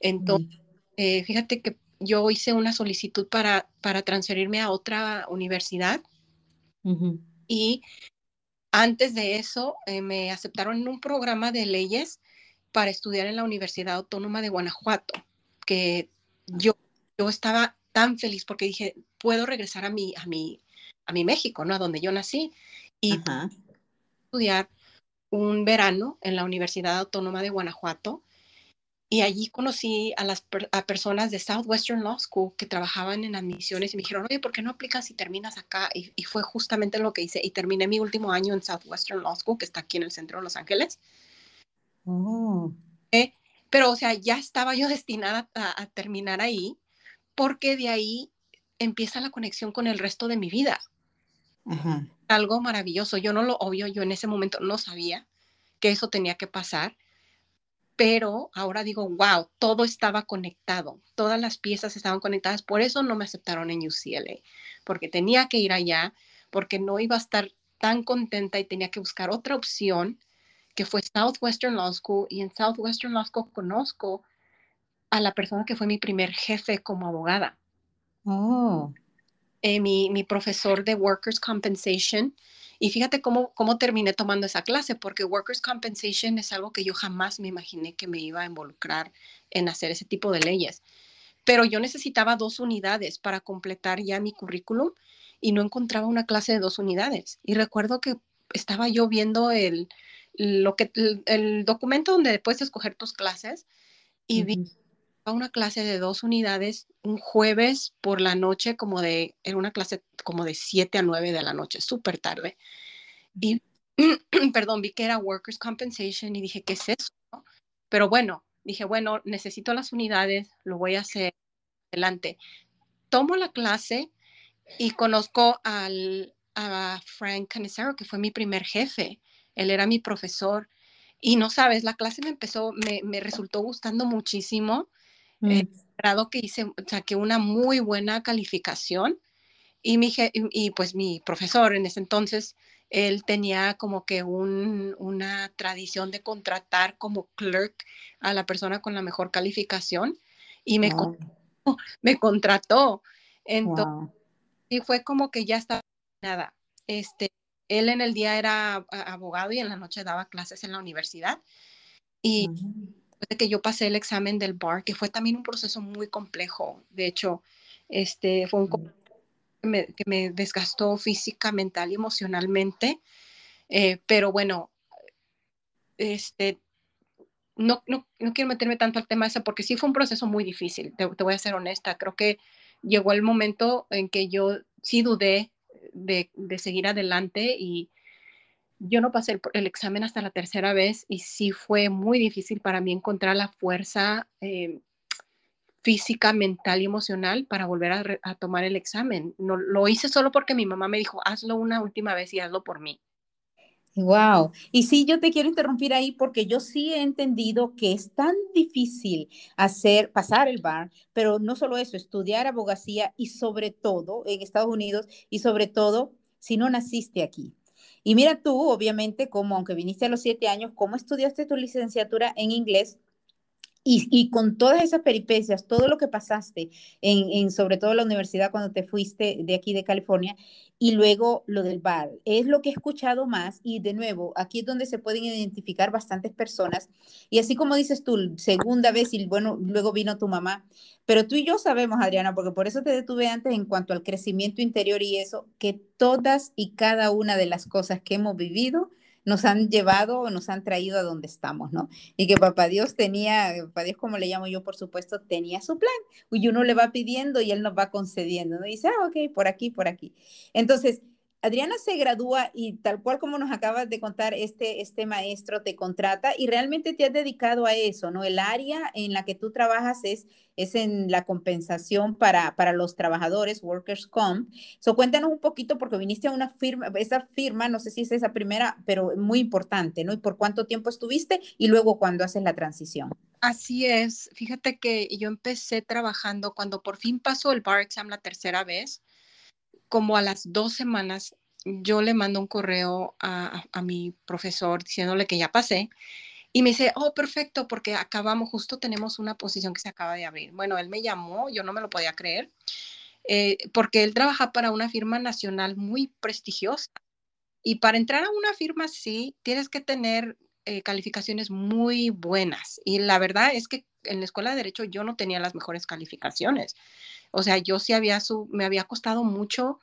Entonces, eh, fíjate que yo hice una solicitud para, para transferirme a otra universidad y antes de eso eh, me aceptaron en un programa de leyes para estudiar en la Universidad Autónoma de Guanajuato, que yo, yo estaba tan feliz porque dije, puedo regresar a mi, a mi, a mi México, ¿no? A donde yo nací. Y estudiar un verano en la Universidad Autónoma de Guanajuato y allí conocí a las a personas de Southwestern Law School que trabajaban en admisiones y me dijeron, oye, ¿por qué no aplicas y terminas acá? Y, fue justamente lo que hice y terminé mi último año en Southwestern Law School, que está aquí en el centro de Los Ángeles. Oh. Eh, pero, o sea, ya estaba yo destinada a, terminar ahí porque de ahí empieza la conexión con el resto de mi vida. Algo maravilloso. Yo no lo obvio, yo en ese momento no sabía que eso tenía que pasar, pero ahora digo, wow, todo estaba conectado, todas las piezas estaban conectadas, por eso no me aceptaron en UCLA, porque tenía que ir allá, porque no iba a estar tan contenta y tenía que buscar otra opción, que fue Southwestern Law School, y en Southwestern Law School conozco a la persona que fue mi primer jefe como abogada. Oh. Eh, mi, mi, profesor de Workers' Compensation. Y fíjate cómo, cómo terminé tomando esa clase, porque Workers' Compensation es algo que yo jamás me imaginé que me iba a involucrar en hacer ese tipo de leyes. Pero yo necesitaba dos unidades para completar ya mi currículum y no encontraba una clase de dos unidades. Y recuerdo que estaba yo viendo el, lo que, el, documento donde puedes escoger tus clases y vi una clase de dos unidades un jueves por la noche, como de, era una clase como de 7 a 9 de la noche, súper tarde. Y, perdón, vi que era Workers' Compensation y dije, ¿qué es eso? Pero bueno, dije, bueno, necesito las unidades, lo voy a hacer adelante. Tomo la clase y conozco al, a Frank Canicero, que fue mi primer jefe. Él era mi profesor. Y no sabes, la clase me empezó, me, me resultó gustando muchísimo. Eh, mm. grado que hice, saqué una muy buena calificación y, mi, y, pues mi profesor en ese entonces, él tenía como que un, una tradición de contratar como clerk a la persona con la mejor calificación y me, me contrató. Entonces, y fue como que ya estaba nada. Este, él en el día era abogado y en la noche daba clases en la universidad. Y de que yo pasé el examen del bar, que fue también un proceso muy complejo. De hecho, este fue un que me, desgastó física, mental y emocionalmente. Eh, pero bueno, este, no, no, no, quiero meterme tanto al tema ese porque sí fue un proceso muy difícil, te, voy a ser honesta. Creo que llegó el momento en que yo sí dudé de, de seguir adelante y, yo no pasé el, examen hasta la tercera vez y sí fue muy difícil para mí encontrar la fuerza eh, física, mental y emocional para volver a, tomar el examen. No, lo hice solo porque mi mamá me dijo, hazlo una última vez y hazlo por mí. Wow. Y sí, yo te quiero interrumpir ahí porque yo sí he entendido que es tan difícil hacer, pasar el bar, pero no solo eso, estudiar abogacía y sobre todo en Estados Unidos y sobre todo si no naciste aquí. Y mira tú, obviamente, como aunque viniste a los siete años, ¿cómo estudiaste tu licenciatura en inglés? Y, con todas esas peripecias, todo lo que pasaste, en, sobre todo la universidad cuando te fuiste de aquí de California, y luego lo del bar, es lo que he escuchado más y de nuevo, aquí es donde se pueden identificar bastantes personas. Y así como dices tú, segunda vez y bueno, luego vino tu mamá, pero tú y yo sabemos, Adriana, porque por eso te detuve antes en cuanto al crecimiento interior y eso, que todas y cada una de las cosas que hemos vivido, nos han llevado o nos han traído a donde estamos, ¿no? Y que papá Dios tenía, papá Dios como le llamo yo, por supuesto, tenía su plan. Y uno le va pidiendo y él nos va concediendo, ¿no? Y dice, ah, ok, por aquí, por aquí. Entonces, Adriana se gradúa y tal cual como nos acabas de contar, este, este maestro te contrata y realmente te has dedicado a eso, ¿no? El área en la que tú trabajas es, es en la compensación para, para los trabajadores, Workers Comp. So, cuéntanos un poquito porque viniste a una firma, esa firma, no sé si es esa primera, pero muy importante, ¿no? Y por cuánto tiempo estuviste y luego cuando haces la transición. Así es. Fíjate que yo empecé trabajando cuando por fin pasó el bar exam la tercera vez como a las dos semanas, yo le mando un correo a, mi profesor diciéndole que ya pasé. Y me dice, oh, perfecto, porque acabamos, justo tenemos una posición que se acaba de abrir. Bueno, él me llamó, yo no me lo podía creer, eh, porque él trabaja para una firma nacional muy prestigiosa. Y para entrar a una firma así, tienes que tener eh, calificaciones muy buenas. Y la verdad es que en la escuela de derecho yo no tenía las mejores calificaciones. O sea, yo sí había, su, me había costado mucho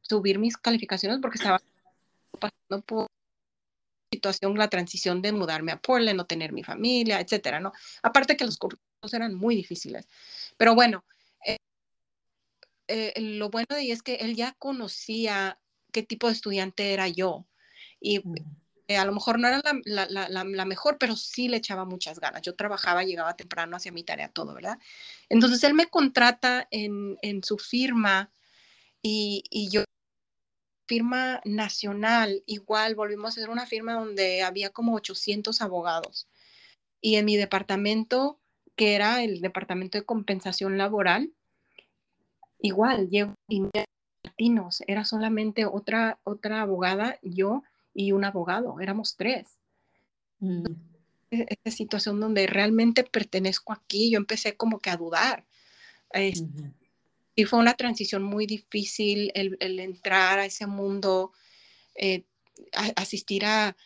subir mis calificaciones porque estaba pasando por situación, la transición de mudarme a Portland, no tener mi familia, etcétera, ¿no? Aparte que los cursos eran muy difíciles. Pero bueno, eh, eh, lo bueno de ahí es que él ya conocía qué tipo de estudiante era yo. Y eh, a lo mejor no era la, mejor, pero sí le echaba muchas ganas. Yo trabajaba, llegaba temprano, hacía mi tarea, todo, ¿verdad? Entonces él me contrata en, su firma y, y, yo, firma nacional, igual volvimos a ser una firma donde había como 800 abogados. Y en mi departamento, que era el departamento de compensación laboral, igual, llevo latinos, era solamente otra, otra abogada, yo y un abogado, éramos tres. Mm. E-, esa situación donde realmente pertenezco aquí, yo empecé como que a dudar. Y fue una transición muy difícil el, entrar a ese mundo, eh, asistir a,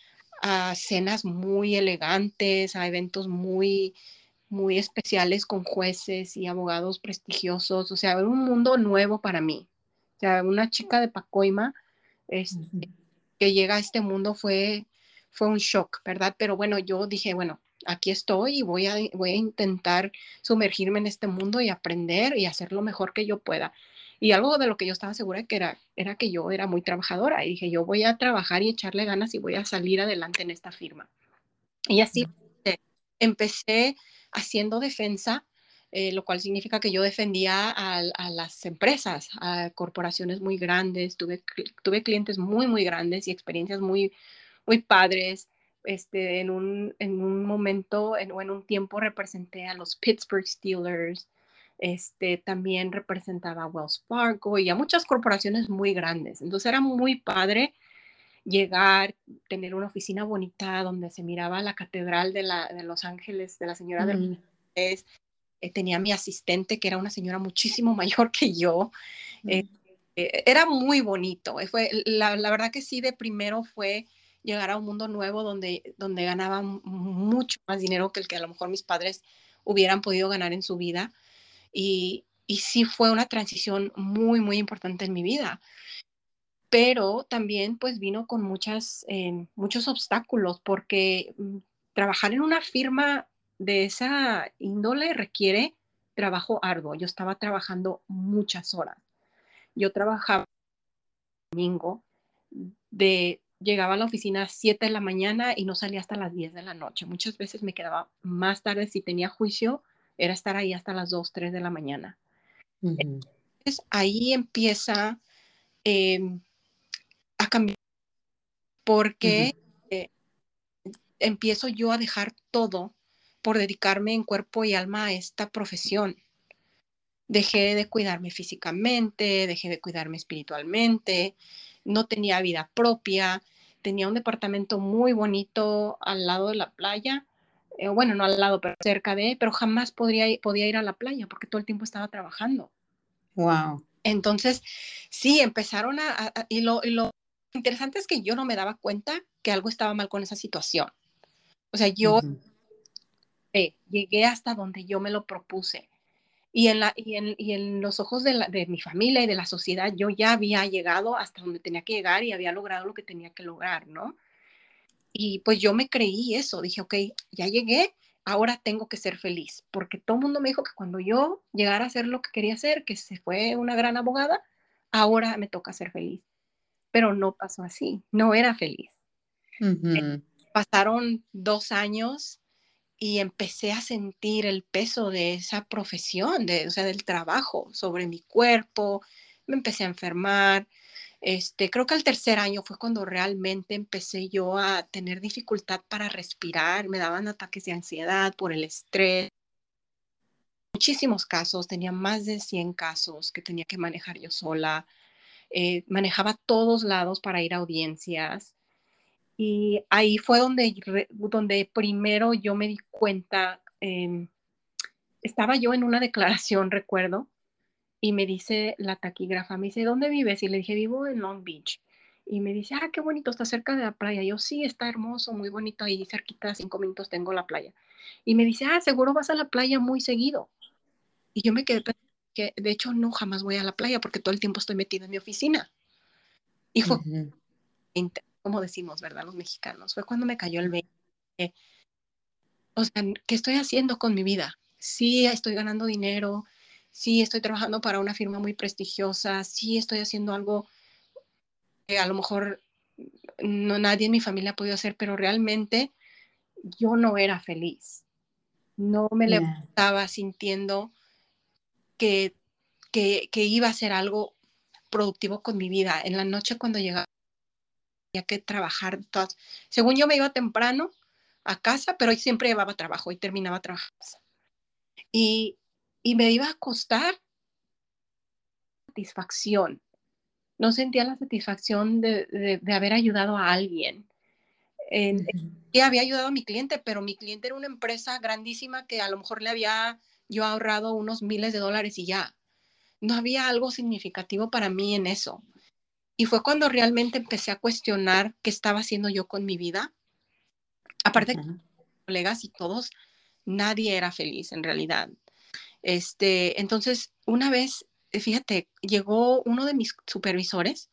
a, cenas muy elegantes, a eventos muy, muy especiales con jueces y abogados prestigiosos. O sea, era un mundo nuevo para mí. O sea, una chica de Pacoima, este, que llega a este mundo fue, fue un shock, ¿verdad? Pero bueno, yo dije, bueno, aquí estoy y voy a, voy a intentar sumergirme en este mundo y aprender y hacer lo mejor que yo pueda. Y algo de lo que yo estaba segura que era, era que yo era muy trabajadora y dije, yo voy a trabajar y echarle ganas y voy a salir adelante en esta firma. Y así empecé haciendo defensa eh, lo cual significa que yo defendía a, las empresas, a corporaciones muy grandes, tuve, tuve clientes muy, muy grandes y experiencias muy, muy padres. Este, en, un, en un momento en, o en un tiempo representé a los Pittsburgh Steelers, este, también representaba a Wells Fargo y a muchas corporaciones muy grandes. Entonces era muy padre llegar, tener una oficina bonita donde se miraba la catedral de, la, de Los Ángeles, de la Señora de los tenía mi asistente, que era una señora muchísimo mayor que yo. Eh, eh, era muy bonito. Fue, la, verdad que sí, de primero fue llegar a un mundo nuevo donde, donde ganaba mucho más dinero que el que a lo mejor mis padres hubieran podido ganar en su vida. Y, y sí fue una transición muy, muy importante en mi vida. Pero también pues vino con muchas, muchos obstáculos porque mm, trabajar en una firma de esa índole requiere trabajo arduo. Yo estaba trabajando muchas horas. Yo trabajaba domingo, de, llegaba a la oficina a 7 de la mañana y no salía hasta las 10 de la noche. Muchas veces me quedaba más tarde si tenía juicio, era estar ahí hasta las 2, 3 de la mañana. Entonces ahí empieza em, a cambiar porque eh, empiezo yo a dejar todo por dedicarme en cuerpo y alma a esta profesión. Dejé de cuidarme físicamente, dejé de cuidarme espiritualmente, no tenía vida propia tenía un departamento muy bonito al lado de la playa, eh, bueno, no al lado, pero cerca de, pero jamás podría, podía ir a la playa porque todo el tiempo estaba trabajando. Wow. Entonces, sí, empezaron a, y, lo, interesante es que yo no me daba cuenta que algo estaba mal con esa situación. O sea, yo llegué hasta donde yo me lo propuse. Y en, la, y en, y en los ojos de, la, de, mi familia y de la sociedad, yo ya había llegado hasta donde tenía que llegar y había logrado lo que tenía que lograr, ¿no? Y pues yo me creí eso, dije, ok, ya llegué, ahora tengo que ser feliz, porque todo el mundo me dijo que cuando yo llegara a hacer lo que quería hacer, que se fue una gran abogada, ahora me toca ser feliz. Pero no pasó así, no era feliz. pasaron dos años y empecé a sentir el peso de esa profesión, de, o sea, del trabajo sobre mi cuerpo, me empecé a enfermar. Este, creo que al tercer año fue cuando realmente empecé yo a tener dificultad para respirar, me daban ataques de ansiedad por el estrés. Muchísimos casos, tenía más de 100 casos que tenía que manejar yo sola. Eh, manejaba todos lados para ir a audiencias. Y ahí fue donde, donde primero yo me di cuenta, em, estaba yo en una declaración, recuerdo, y me dice la taquígrafa, me dice, ¿dónde vives? Y le dije, vivo en Long Beach. Y me dice, ah, qué bonito, está cerca de la playa. yo, sí, está hermoso, muy bonito, ahí cerquita, cinco minutos tengo la playa. Y me dice, ah, seguro vas a la playa muy seguido. Y yo me quedé que, de hecho, no, jamás voy a la playa porque todo el tiempo estoy metida en mi oficina. Y fue, como decimos, ¿verdad? Los mexicanos. Fue cuando me cayó el 20. O sea, ¿qué estoy haciendo con mi vida? Sí, estoy ganando dinero, sí, estoy trabajando para una firma muy prestigiosa, sí, estoy haciendo algo que a lo mejor no nadie en mi familia ha podido hacer, pero realmente yo no era feliz. No me levantaba sintiendo que, que, que iba a hacer algo productivo con mi vida. En la noche cuando llegaba que trabajar. Todas. Según yo me iba temprano a casa, pero siempre llevaba trabajo y terminaba trabajando. Y, y me iba a costar satisfacción. No sentía la satisfacción de, de, haber ayudado a alguien. Y había ayudado a mi cliente, pero mi cliente era una empresa grandísima que a lo mejor le había yo ahorrado unos miles de dólares y ya. No había algo significativo para mí en eso. Y fue cuando realmente empecé a cuestionar qué estaba haciendo yo con mi vida. Aparte de colegas y todos, nadie era feliz en realidad. Este, entonces, una vez, eh, fíjate, llegó uno de mis supervisores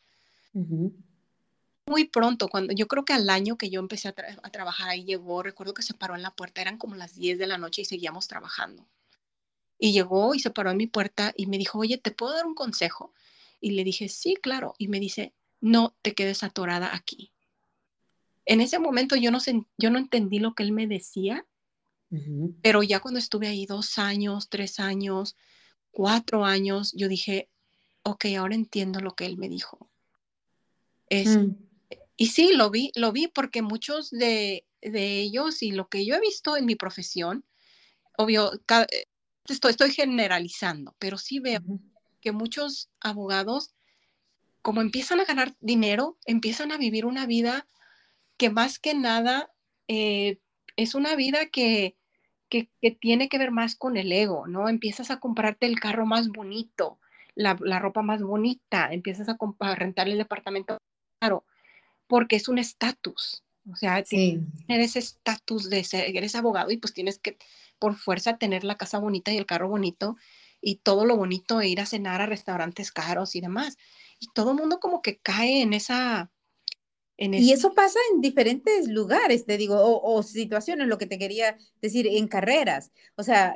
muy pronto, cuando yo creo que al año que yo empecé a, a, trabajar ahí llegó, recuerdo que se paró en la puerta, eran como las 10 de la noche y seguíamos trabajando. Y llegó y se paró en mi puerta y me dijo, oye, ¿te puedo dar un consejo? Y le dije, sí, claro. Y me dice, no te quedes atorada aquí. En ese momento yo no, yo no entendí lo que él me decía, pero ya cuando estuve ahí dos años, tres años, cuatro años, yo dije, ok, ahora entiendo lo que él me dijo. Es, mm. Y sí, lo vi, lo vi porque muchos de, de, ellos y lo que yo he visto en mi profesión, obvio, estoy, estoy generalizando, pero sí veo que muchos abogados, como empiezan a ganar dinero, empiezan a vivir una vida que más que nada eh, es una vida que, que, tiene que ver más con el ego, ¿no? Empiezas a comprarte el carro más bonito, la, la ropa más bonita, empiezas a, rentar el departamento caro, porque es un estatus. O sea, eres estatus de ser, eres abogado y pues tienes que por fuerza tener la casa bonita y el carro bonito y todo lo bonito de ir a cenar a restaurantes caros y demás. Y todo el mundo como que cae en esa... En y eso pasa en diferentes lugares, te digo, o, situaciones, lo que te quería decir, en carreras. O sea,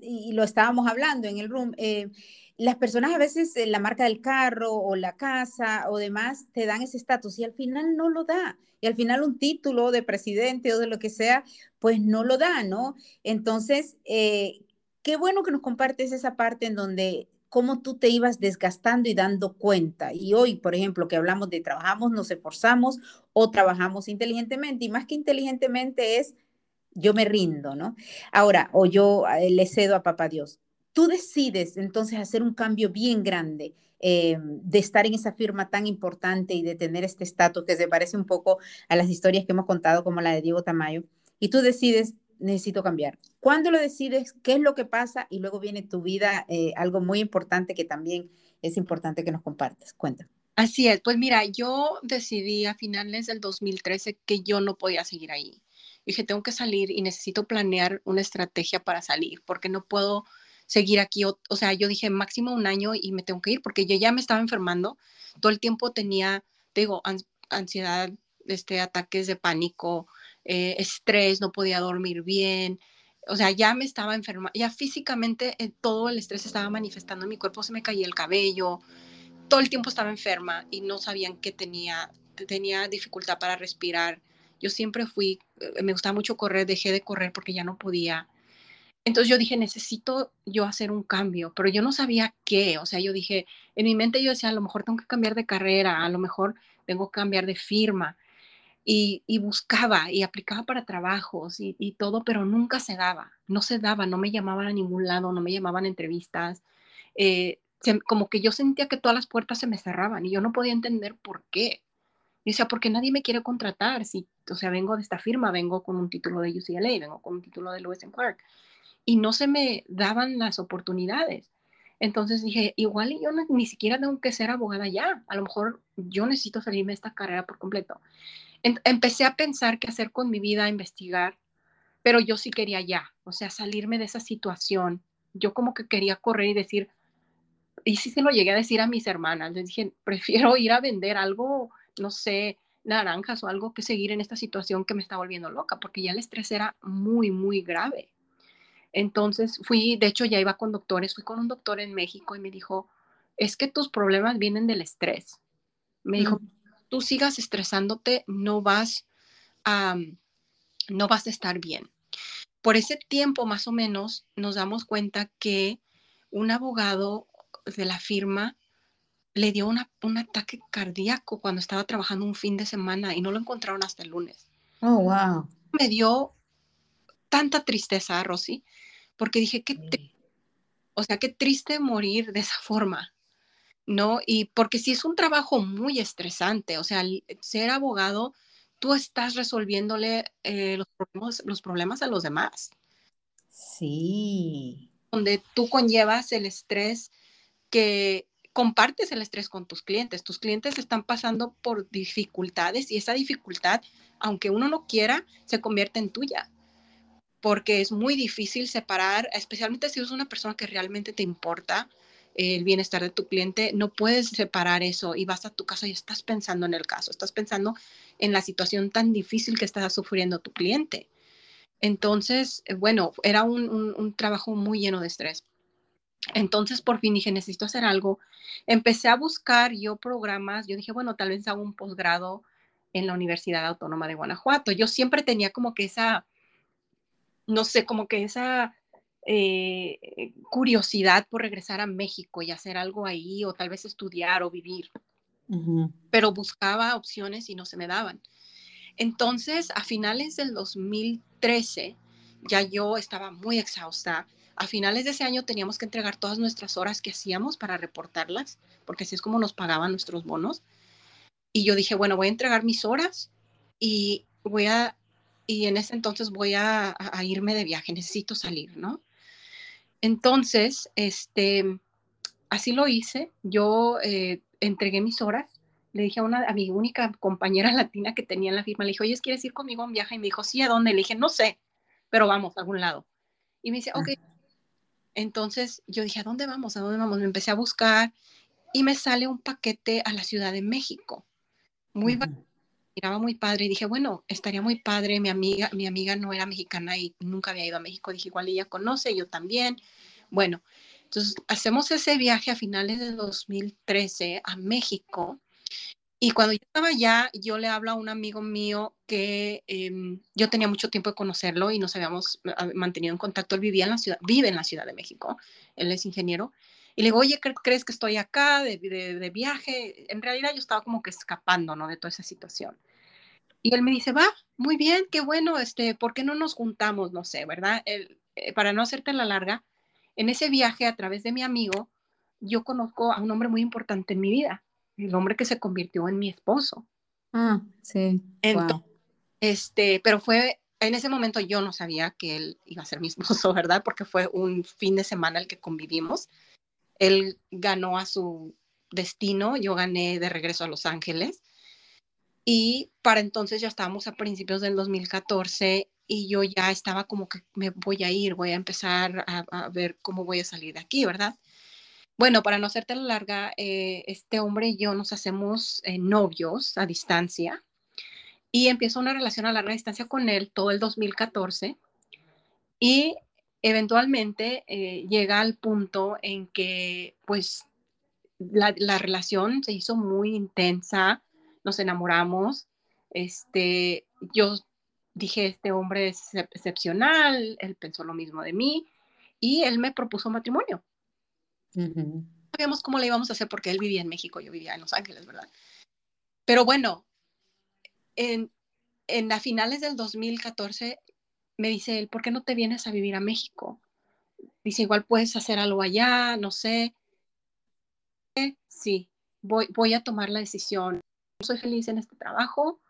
y, lo estábamos hablando en el room. Eh, las personas a veces eh, la marca del carro o la casa o demás te dan ese estatus y al final no lo da. Y al final un título de presidente o de lo que sea, pues no lo da, ¿no? Entonces, eh, qué bueno que nos compartes esa parte en donde cómo tú te ibas desgastando y dando cuenta. Y hoy, por ejemplo, que hablamos de trabajamos, nos esforzamos o trabajamos inteligentemente. Y más que inteligentemente es yo me rindo, ¿no? Ahora, o yo eh, le cedo a papá Dios. tú decides entonces hacer un cambio bien grande. Eh, de estar en esa firma tan importante y de tener este estatus que se parece un poco a las historias que hemos contado como la de Diego Tamayo, y tú decides, necesito cambiar. ¿Cuándo lo decides? ¿Qué es lo que pasa? Y luego viene tu vida, eh, algo muy importante que también es importante que nos compartas. Cuéntame. Así es, pues mira, yo decidí a finales del 2013 que yo no podía seguir ahí. Dije, tengo que salir y necesito planear una estrategia para salir, porque no puedo seguir aquí. O, sea, yo dije máximo un año y me tengo que ir, porque yo ya me estaba enfermando. Todo el tiempo tenía, digo, ansiedad, este, ataques de pánico, eh, estrés, no podía dormir bien. O sea, ya me estaba enferma, ya físicamente eh, todo el estrés estaba manifestando en mi cuerpo, se me caía el cabello, todo el tiempo estaba enferma y no sabían que tenía, tenía dificultad para respirar. Yo siempre fui, eh, me gustaba mucho correr, dejé de correr porque ya no podía. Entonces yo dije, necesito yo hacer un cambio, pero yo no sabía qué. O sea, yo dije, en mi mente yo decía, a lo mejor tengo que cambiar de carrera, a lo mejor tengo que cambiar de firma. Y, buscaba y aplicaba para trabajos y, y, todo, pero nunca se daba, no se daba, no me llamaban a ningún lado, no me llamaban a entrevistas. Eh, como que yo sentía que todas las puertas se me cerraban y yo no podía entender por qué. Y decía, porque nadie me quiere contratar, si, o sea, vengo de esta firma, vengo con un título de UCLA, vengo con un título de Lewis Clark, y no se me daban las oportunidades. Entonces dije, igual yo ni siquiera tengo que ser abogada ya, a lo mejor yo necesito salirme de esta carrera por completo. Empecé a pensar qué hacer con mi vida, a investigar, pero yo sí quería ya, o sea, salirme de esa situación. Yo como que quería correr y decir, y sí se lo llegué a decir a mis hermanas, les dije, prefiero ir a vender algo, no sé, naranjas o algo que seguir en esta situación que me está volviendo loca, porque ya el estrés era muy, muy grave. Entonces fui, de hecho ya iba con doctores, fui con un doctor en México y me dijo, es que tus problemas vienen del estrés. Me dijo, tú sigas estresándote, no vas a, no vas a estar bien. Por ese tiempo más o menos nos damos cuenta que un abogado de la firma le dio un ataque cardíaco cuando estaba trabajando un fin de semana y no lo encontraron hasta el lunes. Oh, wow. Me dio tanta tristeza, Rosy, porque dije, qué o sea, qué triste morir de esa forma, ¿no? Y porque si es un trabajo muy estresante, o sea, ser abogado, tú estás resolviéndole eh, los, problemas, los problemas a los demás. Sí. Donde tú conllevas el estrés que compartes el estrés con tus clientes. Tus clientes están pasando por dificultades y esa dificultad, aunque uno no quiera, se convierte en tuya. Porque es muy difícil separar, especialmente si eres una persona que realmente te importa el bienestar de tu cliente, no puedes separar eso y vas a tu casa y estás pensando en el caso, estás pensando en la situación tan difícil que está sufriendo tu cliente. Entonces, eh, bueno, era un, un trabajo muy lleno de estrés. Entonces por fin dije, necesito hacer algo. Empecé a buscar yo programas, yo dije, bueno, tal vez hago un posgrado en la Universidad Autónoma de Guanajuato. Yo siempre tenía como que esa, no sé, como que esa eh, curiosidad por regresar a México y hacer algo ahí, o tal vez estudiar o vivir. Pero buscaba opciones y no se me daban. Entonces, a finales del 2013, ya yo estaba muy exhausta a finales de ese año teníamos que entregar todas nuestras horas que hacíamos para reportarlas, porque así es como nos pagaban nuestros bonos. Y yo dije, bueno, voy a entregar mis horas y voy a, y en ese entonces voy a, irme de viaje, necesito salir, ¿no? Entonces, este, así lo hice. Yo eh, entregué mis horas. Le dije a, una, a mi única compañera latina que tenía en la firma, le dije, oye, ¿quieres ir conmigo a un viaje? Y me dijo, sí, ¿a dónde? Le dije, no sé, pero vamos a algún lado. Y me dice, ok, entonces yo dije, ¿a dónde vamos? ¿A dónde vamos? Me empecé a buscar y me sale un paquete a la Ciudad de México. Muy miraba muy padre y dije, bueno, estaría muy padre. Mi amiga, mi amiga no era mexicana y nunca había ido a México. Dije, igual ella conoce, yo también. Bueno, entonces hacemos ese viaje a finales de 2013 a México y cuando yo estaba allá, yo le hablo a un amigo mío que em, yo tenía mucho tiempo de conocerlo y nos habíamos ah, mantenido en contacto. Él vivía en la ciudad, vive en la Ciudad de México, él es ingeniero. Y le digo, oye, ¿crees que estoy acá de, de, viaje? En realidad yo estaba como que escapando, ¿no? De toda esa situación. Y él me dice, va, muy bien, qué bueno, este, ¿por qué no nos juntamos? No sé, ¿verdad? Eh, para no hacerte la larga, en ese viaje a través de mi amigo, yo conozco a un hombre muy importante en mi vida, el hombre que se convirtió en mi esposo. Ah, sí. este, pero fue, en ese momento yo no sabía que él iba a ser mi esposo, ¿verdad? Porque fue un fin de semana el que convivimos. Él ganó a su destino, yo gané de regreso a Los Ángeles. Y para entonces ya estábamos a principios del 2014 y yo ya estaba como que me voy a ir, voy a empezar a, ver cómo voy a salir de aquí, ¿verdad? Bueno, para no hacerte la larga, eh, este hombre y yo nos hacemos eh, novios a distancia y empiezo una relación a larga distancia con él todo el 2014 y eventualmente eh, llega al punto en que pues la, la, relación se hizo muy intensa, nos enamoramos, este, yo dije, este hombre es excepcional, él pensó lo mismo de mí y él me propuso matrimonio. No sabíamos cómo le íbamos a hacer porque él vivía en México, yo vivía en Los Ángeles, ¿verdad? Pero bueno, en, en a finales del 2014 me dice él, ¿por qué no te vienes a vivir a México? Dice, igual puedes hacer algo allá, no sé. Sí, voy, voy a tomar la decisión. Soy feliz en este trabajo,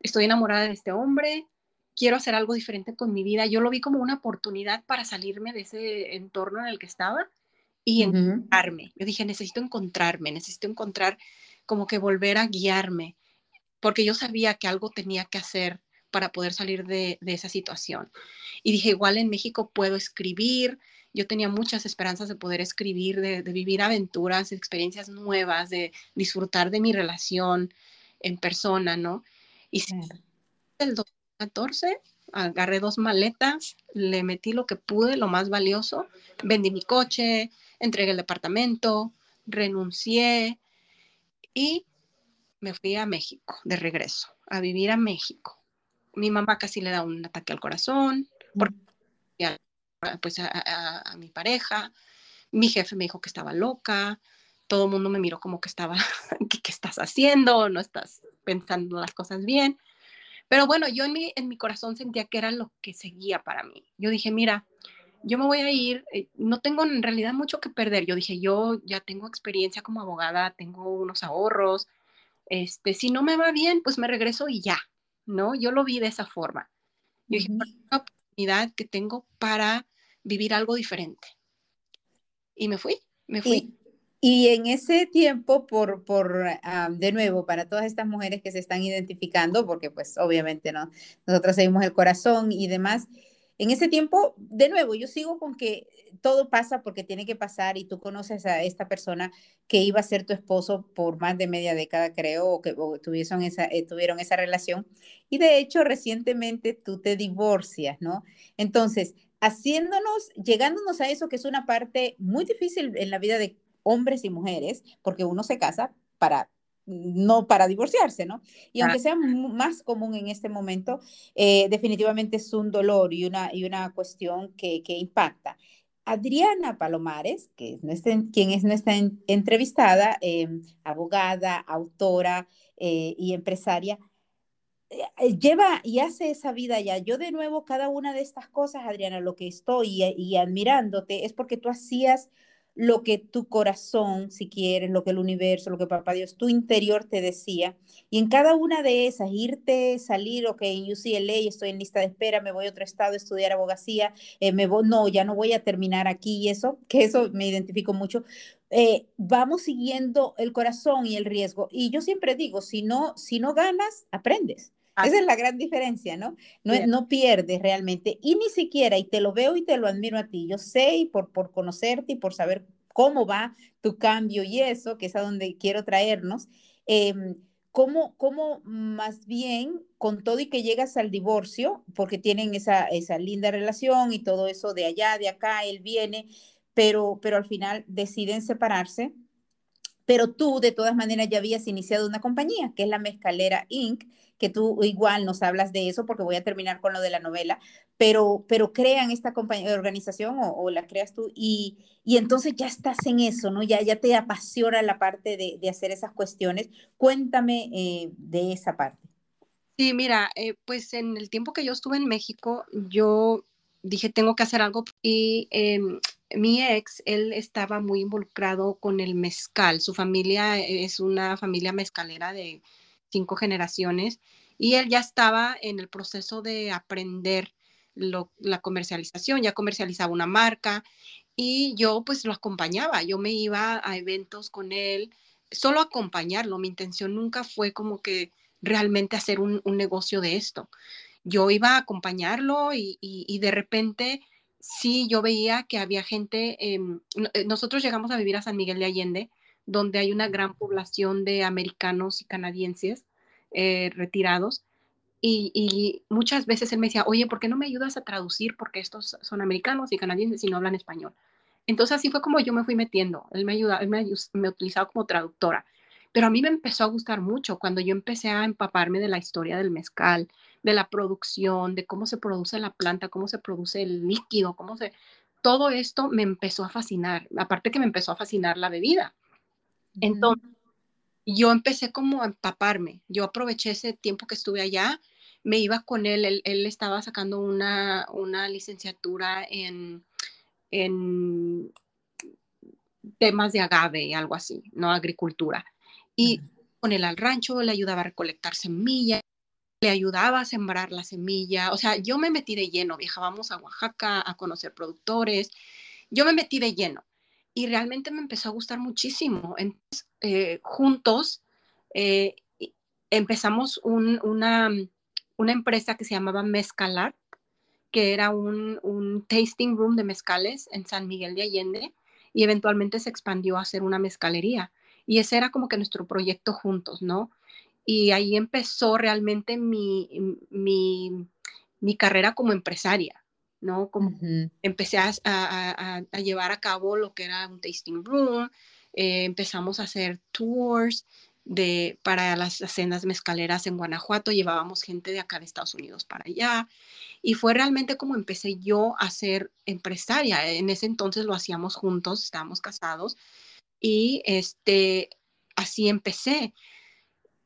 estoy enamorada de este hombre, quiero hacer algo diferente con mi vida. Yo lo vi como una oportunidad para salirme de ese entorno en el que estaba y encontrarme. Yo dije, necesito encontrarme, necesito encontrar como que volver a guiarme, porque yo sabía que algo tenía que hacer para poder salir de, esa situación. Y dije, igual en México puedo escribir. Yo tenía muchas esperanzas de poder escribir, de, vivir aventuras, experiencias nuevas, de disfrutar de mi relación en persona, ¿no? Y el 2014 agarré dos maletas, le metí lo que pude, lo más valioso, vendí mi coche, entregué el departamento, renuncié y me fui a México de regreso, a vivir a México. Mi mamá casi le da un ataque al corazón, porque, pues a, mi pareja, mi jefe me dijo que estaba loca, todo el mundo me miró como que estaba, ¿qué, estás haciendo? No estás pensando las cosas bien. Pero bueno, yo en mi, en mi corazón sentía que era lo que seguía para mí. Yo dije, mira, yo me voy a ir, eh, no tengo en realidad mucho que perder. Yo dije, yo ya tengo experiencia como abogada, tengo unos ahorros, este, si no me va bien, pues me regreso y ya, ¿no? Yo lo vi de esa forma. Yo dije, una oportunidad que tengo para vivir algo diferente. Y me fui, me fui. Y, en ese tiempo, por, por ah, de nuevo, para todas estas mujeres que se están identificando, porque pues obviamente no, nosotros seguimos el corazón y demás, en ese tiempo, de nuevo, yo sigo con que todo pasa porque tiene que pasar y tú conoces a esta persona que iba a ser tu esposo por más de media década, creo, o que tuvieron, esa, eh, tuvieron esa relación. Y de hecho, recientemente tú te divorcias, ¿no? Entonces, haciéndonos, llegándonos a eso que es una parte muy difícil en la vida de hombres y mujeres, porque uno se casa para no para divorciarse, ¿no? Y aunque sea más común en este momento, eh, definitivamente es un dolor y una, y una cuestión que, impacta. Adriana Palomares, que es nuestra, quien es nuestra entrevistada, em, abogada, autora eh, y empresaria, eh, lleva y hace esa vida ya. Yo de nuevo, cada una de estas cosas, Adriana, lo que estoy y admirándote es porque tú hacías lo que tu corazón, si quieres, lo que el universo, lo que papá Dios, tu interior te decía. Y en cada una de esas, irte, salir, ok, en UCLA estoy en lista de espera, me voy a otro estado a estudiar abogacía, eh, me voy, no, ya no voy a terminar aquí y eso, que eso me identifico mucho. Eh, vamos siguiendo el corazón y el riesgo. Y yo siempre digo, si no, si no ganas, aprendes. Esa es la gran diferencia, ¿no? No, no pierdes realmente y ni siquiera, y te lo veo y te lo admiro a ti, yo sé y por, por conocerte y por saber cómo va tu cambio y eso, que es a donde quiero traernos, em, ¿cómo, ¿cómo, más bien con todo y que llegas al divorcio, porque tienen esa, esa linda relación y todo eso de allá, de acá, él viene, pero, pero al final deciden separarse? Pero tú, de todas maneras, ya habías iniciado una compañía, que es la Mezcalera Inc., que tú igual nos hablas de eso porque voy a terminar con lo de la novela, pero, pero crean esta organización o, la creas tú y, y, entonces ya estás en eso, ¿no? Ya, ya te apasiona la parte de, de hacer esas cuestiones. Cuéntame eh, de esa parte. Sí, mira, eh, pues en el tiempo que yo estuve en México, yo dije, tengo que hacer algo y em, mi ex, él estaba muy involucrado con el mezcal. Su familia es una familia mezcalera de cinco generaciones y él ya estaba en el proceso de aprender la comercialización, ya comercializaba una marca y yo pues lo acompañaba, yo me iba a eventos con él, solo acompañarlo, mi intención nunca fue como que realmente hacer un, negocio de esto. Yo iba a acompañarlo y, de repente sí yo veía que había gente, eh, nosotros llegamos a vivir a San Miguel de Allende, donde hay una gran población de americanos y canadienses eh, retirados. Y, muchas veces él me decía, oye, ¿por qué no me ayudas a traducir? Porque estos son americanos y canadienses y no hablan español. Entonces así fue como yo me fui metiendo. Él me ayudaba, él me, me utilizaba como traductora. Pero a mí me empezó a gustar mucho cuando yo empecé a empaparme de la historia del mezcal, de la producción, de cómo se produce la planta, cómo se produce el líquido, cómo se... Todo esto me empezó a fascinar, aparte que me empezó a fascinar la bebida. Entonces, yo empecé como a empaparme. Yo aproveché ese tiempo que estuve allá, me iba con él, él, él estaba sacando una, una licenciatura en, en temas de agave y algo así, ¿no? Agricultura. Y con él al rancho, le ayudaba a recolectar semillas, le ayudaba a sembrar la semilla. O sea, yo me metí de lleno, viajábamos a Oaxaca a conocer productores, yo me metí de lleno y realmente me empezó a gustar muchísimo. Entonces, eh, juntos eh, empezamos una, una empresa que se llamaba Mezcalar, que era un, un, tasting room de mezcales en San Miguel de Allende y eventualmente se expandió a ser una mezcalería. Y ese era como que nuestro proyecto juntos, ¿no? Y ahí empezó realmente mi, mi, mi carrera como empresaria, ¿no? Como Empecé a, a, a, llevar a cabo lo que era un tasting room, eh, empezamos a hacer tours de, para las haciendas mezcaleras en Guanajuato, llevábamos gente de acá de Estados Unidos para allá, y fue realmente como empecé yo a ser empresaria. En ese entonces lo hacíamos juntos, estábamos casados, y este, así empecé.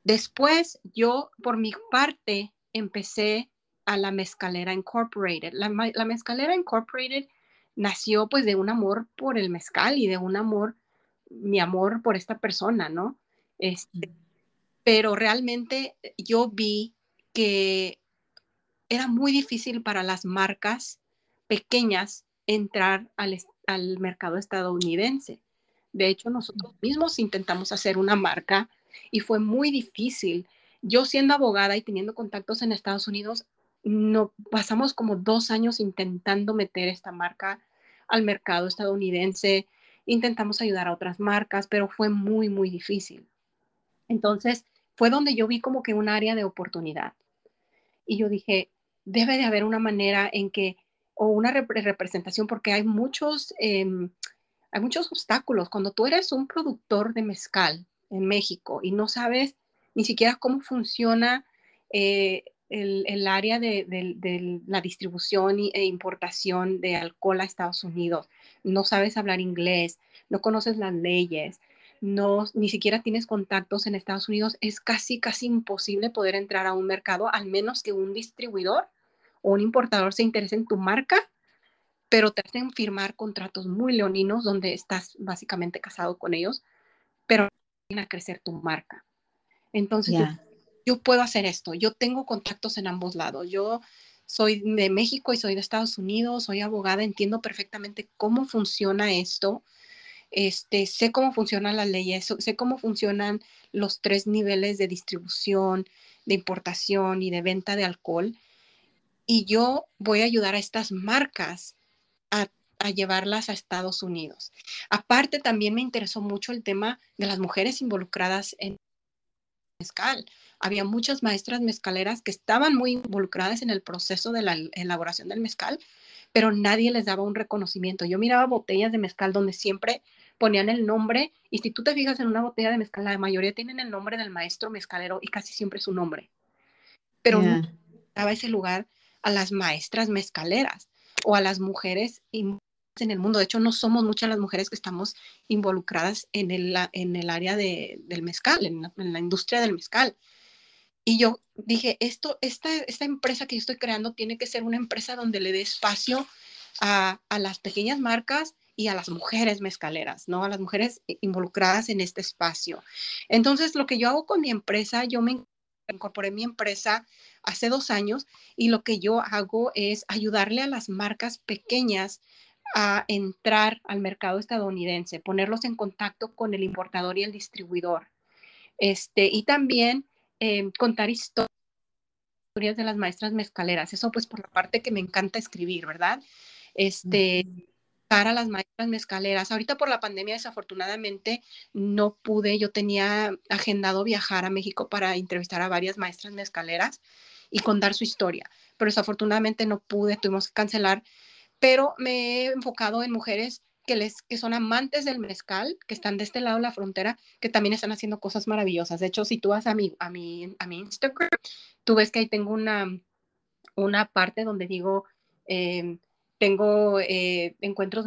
Después yo, por mi parte, empecé a la Mezcalera Incorporated. La, la, Mezcalera Incorporated nació pues de un amor por el mezcal y de un amor, mi amor por esta persona, ¿no? Este, pero realmente yo vi que era muy difícil para las marcas pequeñas entrar al, al mercado estadounidense. De hecho, nosotros mismos intentamos hacer una marca y fue muy difícil. Yo siendo abogada y teniendo contactos en Estados Unidos, no pasamos como dos años intentando meter esta marca al mercado estadounidense. Intentamos ayudar a otras marcas, pero fue muy, muy difícil. Entonces, fue donde yo vi como que un área de oportunidad. Y yo dije, debe de haber una manera en que, o una representación, porque hay muchos, em, hay muchos obstáculos. Cuando tú eres un productor de mezcal en México y no sabes ni siquiera cómo funciona eh, el, área de, la distribución e importación de alcohol a Estados Unidos, no sabes hablar inglés, no conoces las leyes, no, ni siquiera tienes contactos en Estados Unidos, es casi, casi imposible poder entrar a un mercado, al menos que un distribuidor o un importador se interese en tu marca pero te hacen firmar contratos muy leoninos donde estás básicamente casado con ellos, pero a crecer tu marca. Entonces, yo, puedo hacer esto, yo tengo contactos en ambos lados, yo soy de México y soy de Estados Unidos, soy abogada, entiendo perfectamente cómo funciona esto, este, sé cómo funcionan las leyes, sé cómo funcionan los tres niveles de distribución, de importación y de venta de alcohol. Y yo voy a ayudar a estas marcas a, llevarlas a Estados Unidos. Aparte, también me interesó mucho el tema de las mujeres involucradas en mezcal. Había muchas maestras mezcaleras que estaban muy involucradas en el proceso de la elaboración del mezcal, pero nadie les daba un reconocimiento. Yo miraba botellas de mezcal donde siempre ponían el nombre y si tú te fijas en una botella de mezcal, la mayoría tienen el nombre del maestro mezcalero y casi siempre su nombre. Pero no daba ese lugar a las maestras mezcaleras o a las mujeres en el mundo. De hecho, no somos muchas las mujeres que estamos involucradas en el, en el área de, del mezcal, en la, industria del mezcal. Y yo dije, esto, esta, esta empresa que yo estoy creando tiene que ser una empresa donde le dé espacio a, a las pequeñas marcas y a las mujeres mezcaleras, ¿no? A las mujeres involucradas en este espacio. Entonces, lo que yo hago con mi empresa, yo me incorporé mi empresa hace dos años y lo que yo hago es ayudarle a las marcas pequeñas a entrar al mercado estadounidense, ponerlos en contacto con el importador y el distribuidor. Este, y también eh, contar historias de las maestras mezcaleras. Eso pues por la parte que me encanta escribir, ¿verdad? Este, para las maestras mezcaleras. Ahorita por la pandemia desafortunadamente no pude, yo tenía agendado viajar a México para entrevistar a varias maestras mezcaleras y contar su historia, pero desafortunadamente no pude, tuvimos que cancelar, pero me he enfocado en mujeres que, les, que son amantes del mezcal, que están de este lado de la frontera, que también están haciendo cosas maravillosas. De hecho, si tú vas a mi, a mi, a mi Instagram, tú ves que ahí tengo una, una parte donde digo, em, tengo eh, encuentros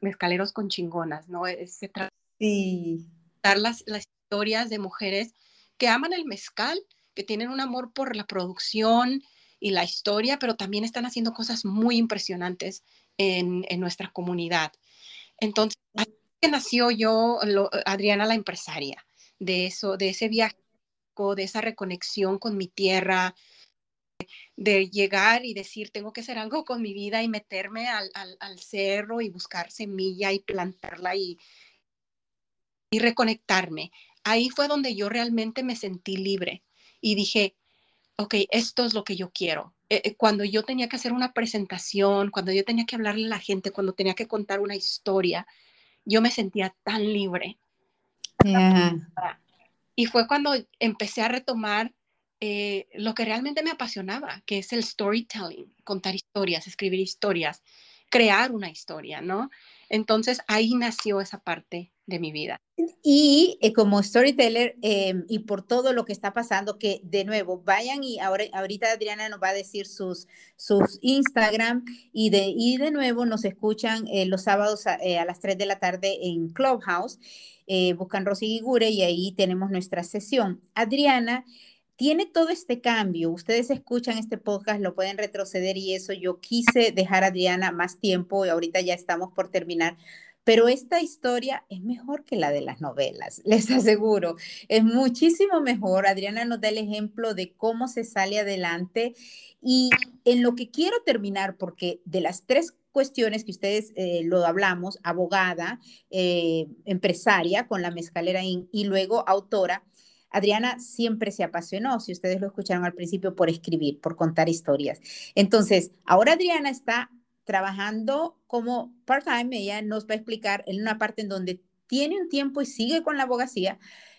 mezcaleros con chingonas, ¿no? Se trata de dar las, las historias de mujeres que aman el mezcal, que tienen un amor por la producción y la historia, pero también están haciendo cosas muy impresionantes en, en nuestra comunidad. Entonces, así que nació yo, Adriana la empresaria, de eso, de ese viaje, de esa reconexión con mi tierra, de llegar y decir, tengo que hacer algo con mi vida y meterme al, cerro y buscar semilla y plantarla y, y reconectarme. Ahí fue donde yo realmente me sentí libre y dije, ok, esto es lo que yo quiero. Eh, eh, cuando yo tenía que hacer una presentación, cuando yo tenía que hablarle a la gente, cuando tenía que contar una historia, yo me sentía tan libre. Y fue cuando empecé a retomar eh, lo que realmente me apasionaba, que es el storytelling, contar historias, escribir historias, crear una historia, ¿no? Entonces ahí nació esa parte de mi vida. Y eh, como storyteller em, y por todo lo que está pasando, que de nuevo vayan y ahora, ahorita Adriana nos va a decir sus, sus Instagram y de, y de nuevo nos escuchan eh, los sábados a, las 3 de la tarde en Clubhouse. buscan Rosy Gigure y ahí tenemos nuestra sesión. Adriana tiene todo este cambio. Ustedes escuchan este podcast, lo pueden retroceder y eso. Yo quise dejar a Adriana más tiempo y ahorita ya estamos por terminar. Pero esta historia es mejor que la de las novelas, les aseguro. Es muchísimo mejor. Adriana nos da el ejemplo de cómo se sale adelante. Y en lo que quiero terminar, porque de las tres cuestiones que ustedes eh, lo hablamos, abogada, eh, empresaria con la mezcalera y luego autora, Adriana siempre se apasionó, si ustedes lo escucharon al principio, por escribir, por contar historias. Entonces, ahora Adriana está trabajando como part-time, ella nos va a explicar en una parte en donde tiene un tiempo y sigue con la abogacía,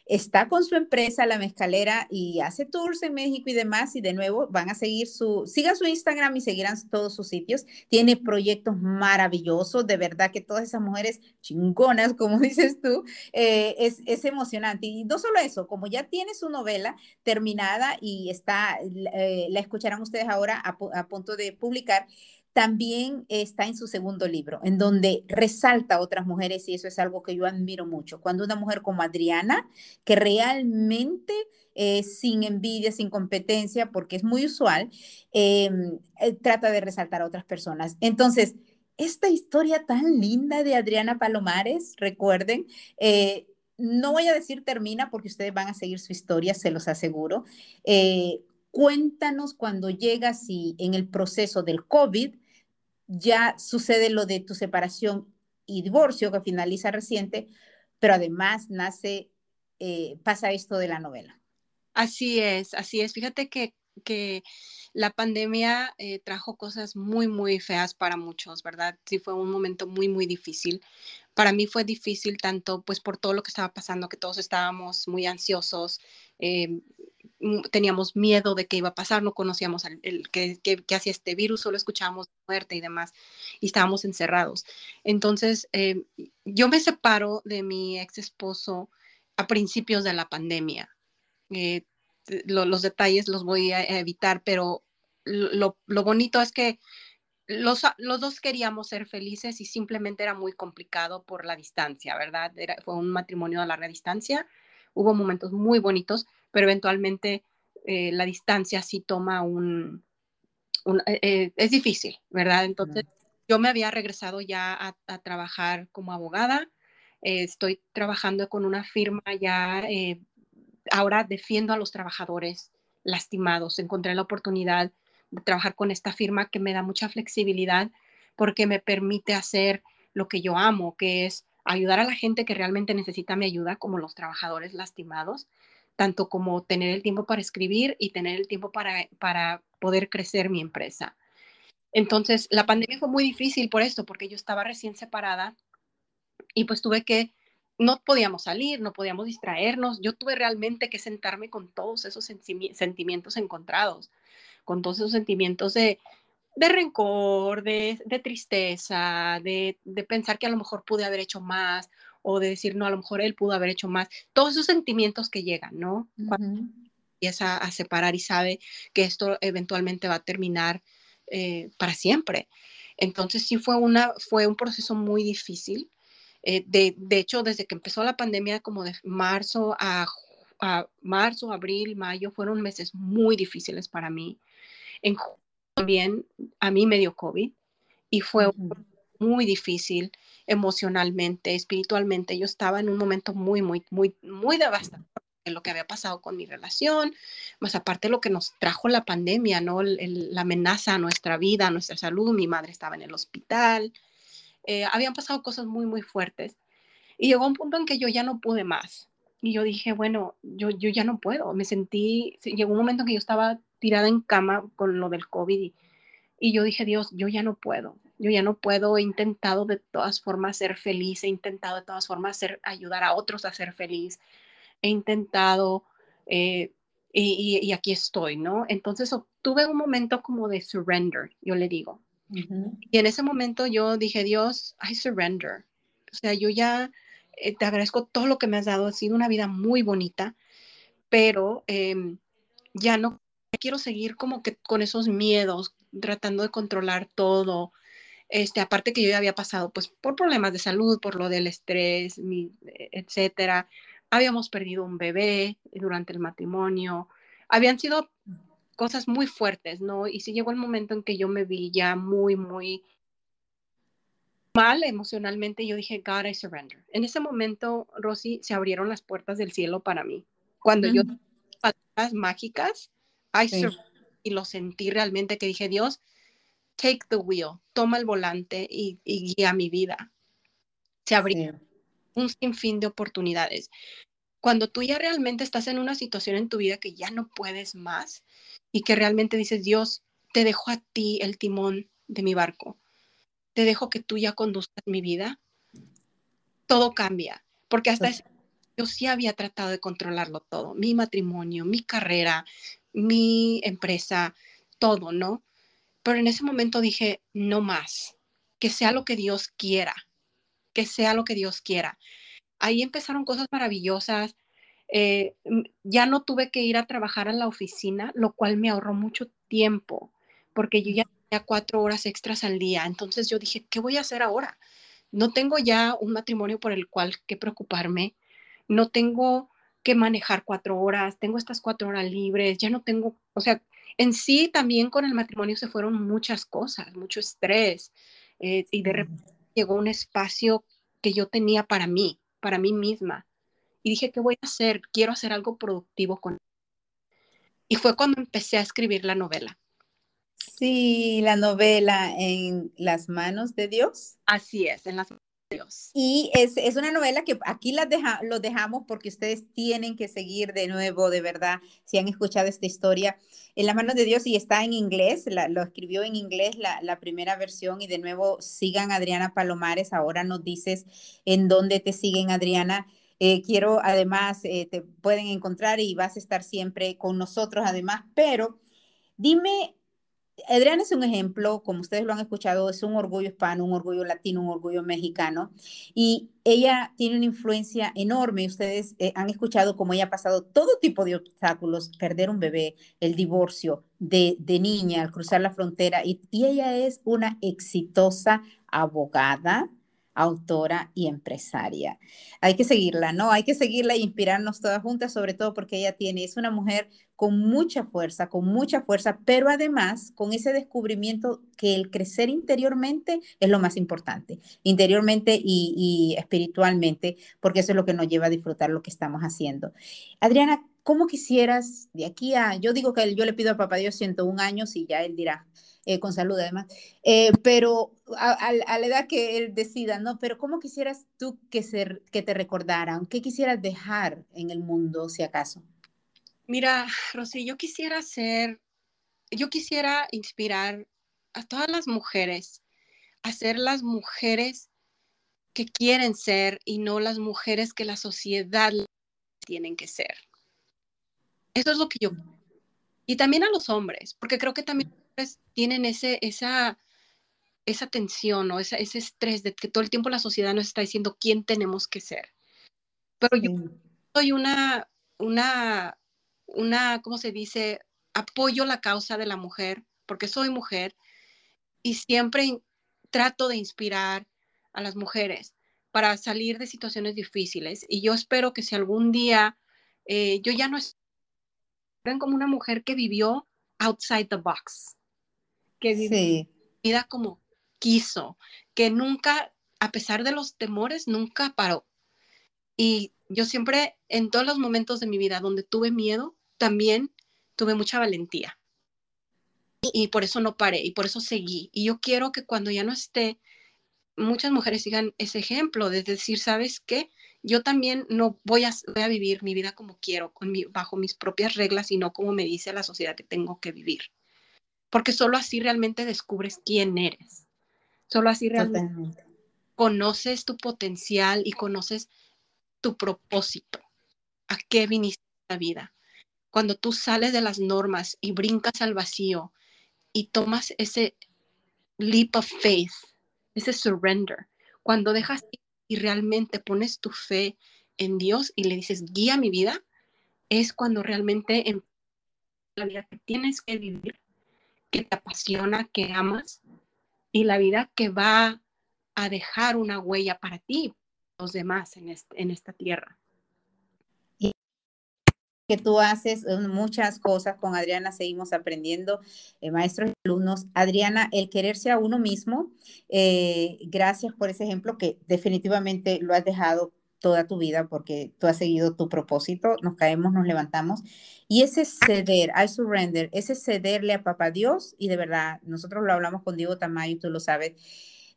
está con su empresa, La Mezcalera, y hace tours en México y demás, y de nuevo van a seguir su, sigan su Instagram y seguirán todos sus sitios. Tiene proyectos maravillosos, de verdad que todas esas mujeres chingonas, como dices tú, eh, es, es, emocionante. Y no solo eso, como ya tiene su novela terminada y está, eh, la escucharán ustedes ahora a, a punto de publicar, también está en su segundo libro, en donde resalta a otras mujeres y eso es algo que yo admiro mucho. Cuando una mujer como Adriana, que realmente eh, sin envidia, sin competencia, porque es muy usual, em, eh, trata de resaltar a otras personas. Entonces, esta historia tan linda de Adriana Palomares, recuerden, eh, no voy a decir termina porque ustedes van a seguir su historia, se los aseguro. cuéntanos cuando llegas y en el proceso del COVID, ya sucede lo de tu separación y divorcio que finaliza reciente, pero además nace, eh, pasa esto de la novela. Así es, así es. Fíjate que, que la pandemia eh, trajo cosas muy, muy feas para muchos, ¿verdad? Sí, fue un momento muy, muy difícil. Para mí fue difícil tanto pues por todo lo que estaba pasando, que todos estábamos muy ansiosos, Mm, teníamos miedo de qué iba a pasar, no conocíamos el, qué, hacía este virus, solo escuchábamos muerte y demás, y estábamos encerrados. Entonces, eh, yo me separo de mi ex esposo a principios de la pandemia. Eh, los detalles los voy a evitar, pero lo, bonito es que los, los, dos queríamos ser felices y simplemente era muy complicado por la distancia, ¿verdad? fue un matrimonio a larga distancia. Hubo momentos muy bonitos, pero eventualmente eh, la distancia sí toma un, eh, eh, es difícil, ¿verdad? Entonces, yo me había regresado ya a, trabajar como abogada. Eh, estoy trabajando con una firma ya, eh, ahora defiendo a los trabajadores lastimados. Encontré la oportunidad de trabajar con esta firma que me da mucha flexibilidad porque me permite hacer lo que yo amo, que es ayudar a la gente que realmente necesita mi ayuda, como los trabajadores lastimados, tanto como tener el tiempo para escribir y tener el tiempo para, para poder crecer mi empresa. Entonces, la pandemia fue muy difícil por esto, porque yo estaba recién separada y pues tuve que, no podíamos salir, no podíamos distraernos. Yo tuve realmente que sentarme con todos esos sentimientos encontrados, con todos esos sentimientos de, de rencor, de, tristeza, de, pensar que a lo mejor pude haber hecho más o de decir, no, a lo mejor él pudo haber hecho más. Todos esos sentimientos que llegan, ¿no? Cuando empieza a separar y sabe que esto eventualmente va a terminar eh, para siempre. Entonces sí fue, una, fue un proceso muy difícil. Eh, de, de, hecho, desde que empezó la pandemia, como de marzo a, a, marzo, abril, mayo, fueron meses muy difíciles para mí. En también a mí me dio COVID y fue muy difícil emocionalmente, espiritualmente. Yo estaba en un momento muy, muy, muy, muy devastador en lo que había pasado con mi relación, más aparte lo que nos trajo la pandemia, ¿no? la amenaza a nuestra vida, a nuestra salud. Mi madre estaba en el hospital. Eh, habían pasado cosas muy, muy fuertes. Y llegó un punto en que yo ya no pude más. Y yo dije, bueno, yo, yo ya no puedo. Me sentí, llegó un momento en que yo estaba tirada en cama con lo del COVID y, yo dije, Dios, yo ya no puedo, yo ya no puedo, he intentado de todas formas ser feliz, he intentado de todas formas ser, ayudar a otros a ser feliz, he intentado eh, y, aquí estoy, ¿no? Entonces tuve un momento como de surrender, yo le digo. Y en ese momento yo dije, Dios, I surrender. O sea, yo ya eh, te agradezco todo lo que me has dado, ha sido una vida muy bonita, pero em, ya no quiero seguir como que con esos miedos, tratando de controlar todo. Este, aparte que yo ya había pasado pues por problemas de salud, por lo del estrés, mi, etcétera. Habíamos perdido un bebé durante el matrimonio. Habían sido cosas muy fuertes, ¿no? Y sí llegó el momento en que yo me vi ya muy, muy mal emocionalmente. Yo dije, God, I surrender. En ese momento, Rosy, se abrieron las puertas del cielo para mí. Cuando yo, palabras mágicas, y lo sentí realmente que dije, Dios, take the wheel, toma el volante y, guía mi vida. Se abrió un sinfín de oportunidades. Cuando tú ya realmente estás en una situación en tu vida que ya no puedes más y que realmente dices, Dios, te dejo a ti el timón de mi barco, te dejo que tú ya conduzcas mi vida, todo cambia, porque hasta ese yo sí había tratado de controlarlo todo, mi matrimonio, mi carrera, mi empresa, todo, ¿no? Pero en ese momento dije, no más, que sea lo que Dios quiera, que sea lo que Dios quiera. Ahí empezaron cosas maravillosas. Eh, ya no tuve que ir a trabajar a la oficina, lo cual me ahorró mucho tiempo, porque yo ya tenía cuatro horas extras al día. Entonces yo dije, ¿qué voy a hacer ahora? No tengo ya un matrimonio por el cual que preocuparme, no tengo que manejar cuatro horas, tengo estas cuatro horas libres, ya no tengo, o sea, en sí también con el matrimonio se fueron muchas cosas, mucho estrés, eh, y de repente llegó un espacio que yo tenía para mí, para mí misma. Y dije, ¿qué voy a hacer? Quiero hacer algo productivo con... Y fue cuando empecé a escribir la novela. Sí, la novela en las manos de Dios. Así es, en las y es, es, una novela que aquí las deja, los dejamos porque ustedes tienen que seguir de nuevo, de verdad, si han escuchado esta historia. En las manos de Dios y está en inglés, lo escribió en inglés la, la, primera versión y de nuevo sigan Adriana Palomares, ahora nos dices en dónde te siguen Adriana. Eh, quiero además, eh, te pueden encontrar y vas a estar siempre con nosotros además, pero dime Adriana es un ejemplo, como ustedes lo han escuchado, es un orgullo hispano, un orgullo latino, un orgullo mexicano. Y ella tiene una influencia enorme. Ustedes eh, han escuchado cómo ella ha pasado todo tipo de obstáculos, perder un bebé, el divorcio de, niña al cruzar la frontera. Y, y ella es una exitosa abogada, autora y empresaria. Hay que seguirla, ¿no? Hay que seguirla e inspirarnos todas juntas, sobre todo porque ella tiene, es una mujer con mucha fuerza, con mucha fuerza, pero además con ese descubrimiento que el crecer interiormente es lo más importante, interiormente y, espiritualmente, porque eso es lo que nos lleva a disfrutar lo que estamos haciendo. Adriana, ¿cómo quisieras de aquí a, yo digo que yo le pido a Papá Dios 101 años y ya él dirá, eh, con salud además, eh, pero a, la edad que él decida, ¿no? Pero ¿cómo quisieras tú que, ser, que te recordaran? ¿Qué quisieras dejar en el mundo, si acaso? Mira, Rosy, yo quisiera ser, yo quisiera inspirar a todas las mujeres a ser las mujeres que quieren ser y no las mujeres que la sociedad tienen que ser. Eso es lo que yo... Y también a los hombres, porque creo que también tienen ese, esa, esa tensión o ese estrés de que todo el tiempo la sociedad nos está diciendo quién tenemos que ser. Pero yo soy una, una una, ¿cómo se dice? Apoyo la causa de la mujer, porque soy mujer, y siempre trato de inspirar a las mujeres para salir de situaciones difíciles. Y yo espero que si algún día eh, yo ya no estoy como una mujer que vivió outside the box, que vida como quiso, que nunca, a pesar de los temores, nunca paró. Y yo siempre, en todos los momentos de mi vida donde tuve miedo, también tuve mucha valentía. Y por eso no paré y por eso seguí. Y yo quiero que cuando ya no esté, muchas mujeres sigan ese ejemplo de decir, ¿sabes qué? Yo también no voy a, a vivir mi vida como quiero, con mi, bajo mis propias reglas y no como me dice la sociedad que tengo que vivir. Porque solo así realmente descubres quién eres. Solo así realmente conoces tu potencial y conoces tu propósito. ¿A qué viniste a la vida? cuando tú sales de las normas y brincas al vacío y tomas ese leap of faith, ese surrender, cuando dejas y realmente pones tu fe en Dios y le dices, guía mi vida, es cuando realmente en la vida que tienes que vivir, que te apasiona, que amas, y la vida que va a dejar una huella para ti, los demás en, esta tierra que tú haces eh, muchas cosas. Con Adriana seguimos aprendiendo, eh, maestros y alumnos. Adriana, el quererse a uno mismo, eh, gracias por ese ejemplo que definitivamente lo has dejado toda tu vida porque tú has seguido tu propósito, nos caemos, nos levantamos. Y ese ceder, I surrender, ese cederle a papá Dios, y de verdad, nosotros lo hablamos con Diego Tamayo, tú lo sabes,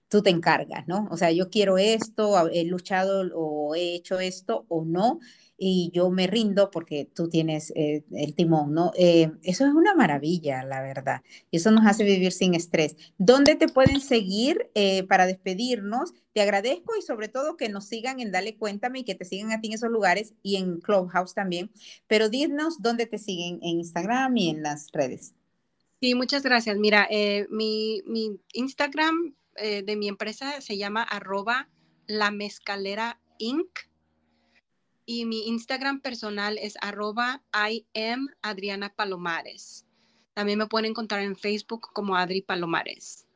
tú te encargas, ¿no? O sea, yo quiero esto, he luchado o he hecho esto o no, y yo me rindo porque tú tienes eh, el timón, ¿no? Eh, eso es una maravilla, la verdad. Y eso nos hace vivir sin estrés. ¿Dónde te pueden seguir eh, para despedirnos? Te agradezco y sobre todo que nos sigan en Dale Cuéntame y que te sigan a ti en esos lugares y en Clubhouse también. Pero dinos dónde te siguen en Instagram y en las redes. Sí, muchas gracias. Mira, mi, mi, Instagram de mi empresa se llama arroba la mezcalera inc y mi Instagram personal es arroba am Adriana Palomares. También me pueden encontrar en Facebook como Adri Palomares.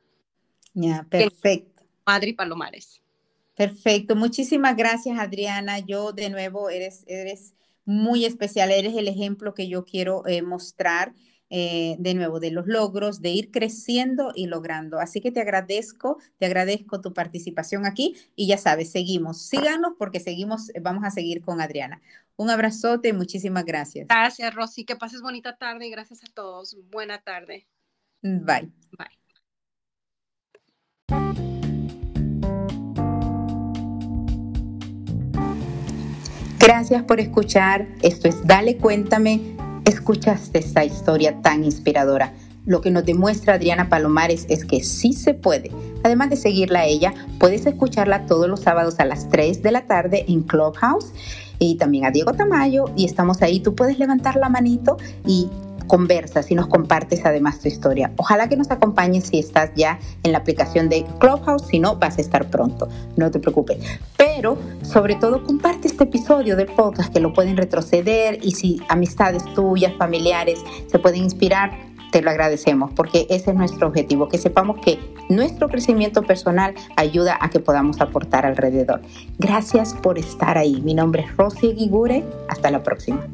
Ya, perfecto. Adri Palomares. Perfecto. Muchísimas gracias, Adriana. Yo de nuevo eres, eres muy especial, eres el ejemplo que yo quiero eh, mostrar eh, de nuevo, de los logros, de ir creciendo y logrando. Así que te agradezco, te agradezco tu participación aquí y ya sabes, seguimos, síganos porque seguimos, vamos a seguir con Adriana. Un abrazote y muchísimas gracias. Gracias, Rosy, que pases bonita tarde y gracias a todos. Buena tarde. Bye. Bye. Gracias por escuchar. Esto es Dale Cuéntame escuchaste esta historia tan inspiradora. Lo que nos demuestra Adriana Palomares es que sí se puede. Además de seguirla a ella, puedes escucharla todos los sábados a las 3 de la tarde en Clubhouse y también a Diego Tamayo y estamos ahí. Tú puedes levantar la manito y conversas y nos compartes además tu historia. Ojalá que nos acompañes si estás ya en la aplicación de Clubhouse, si no, vas a estar pronto, no te preocupes. Pero sobre todo comparte este episodio del podcast que lo pueden retroceder y si amistades tuyas, familiares se pueden inspirar, te lo agradecemos porque ese es nuestro objetivo, que sepamos que nuestro crecimiento personal ayuda a que podamos aportar alrededor. Gracias por estar ahí. Mi nombre es Rosy Guigure. Hasta la próxima.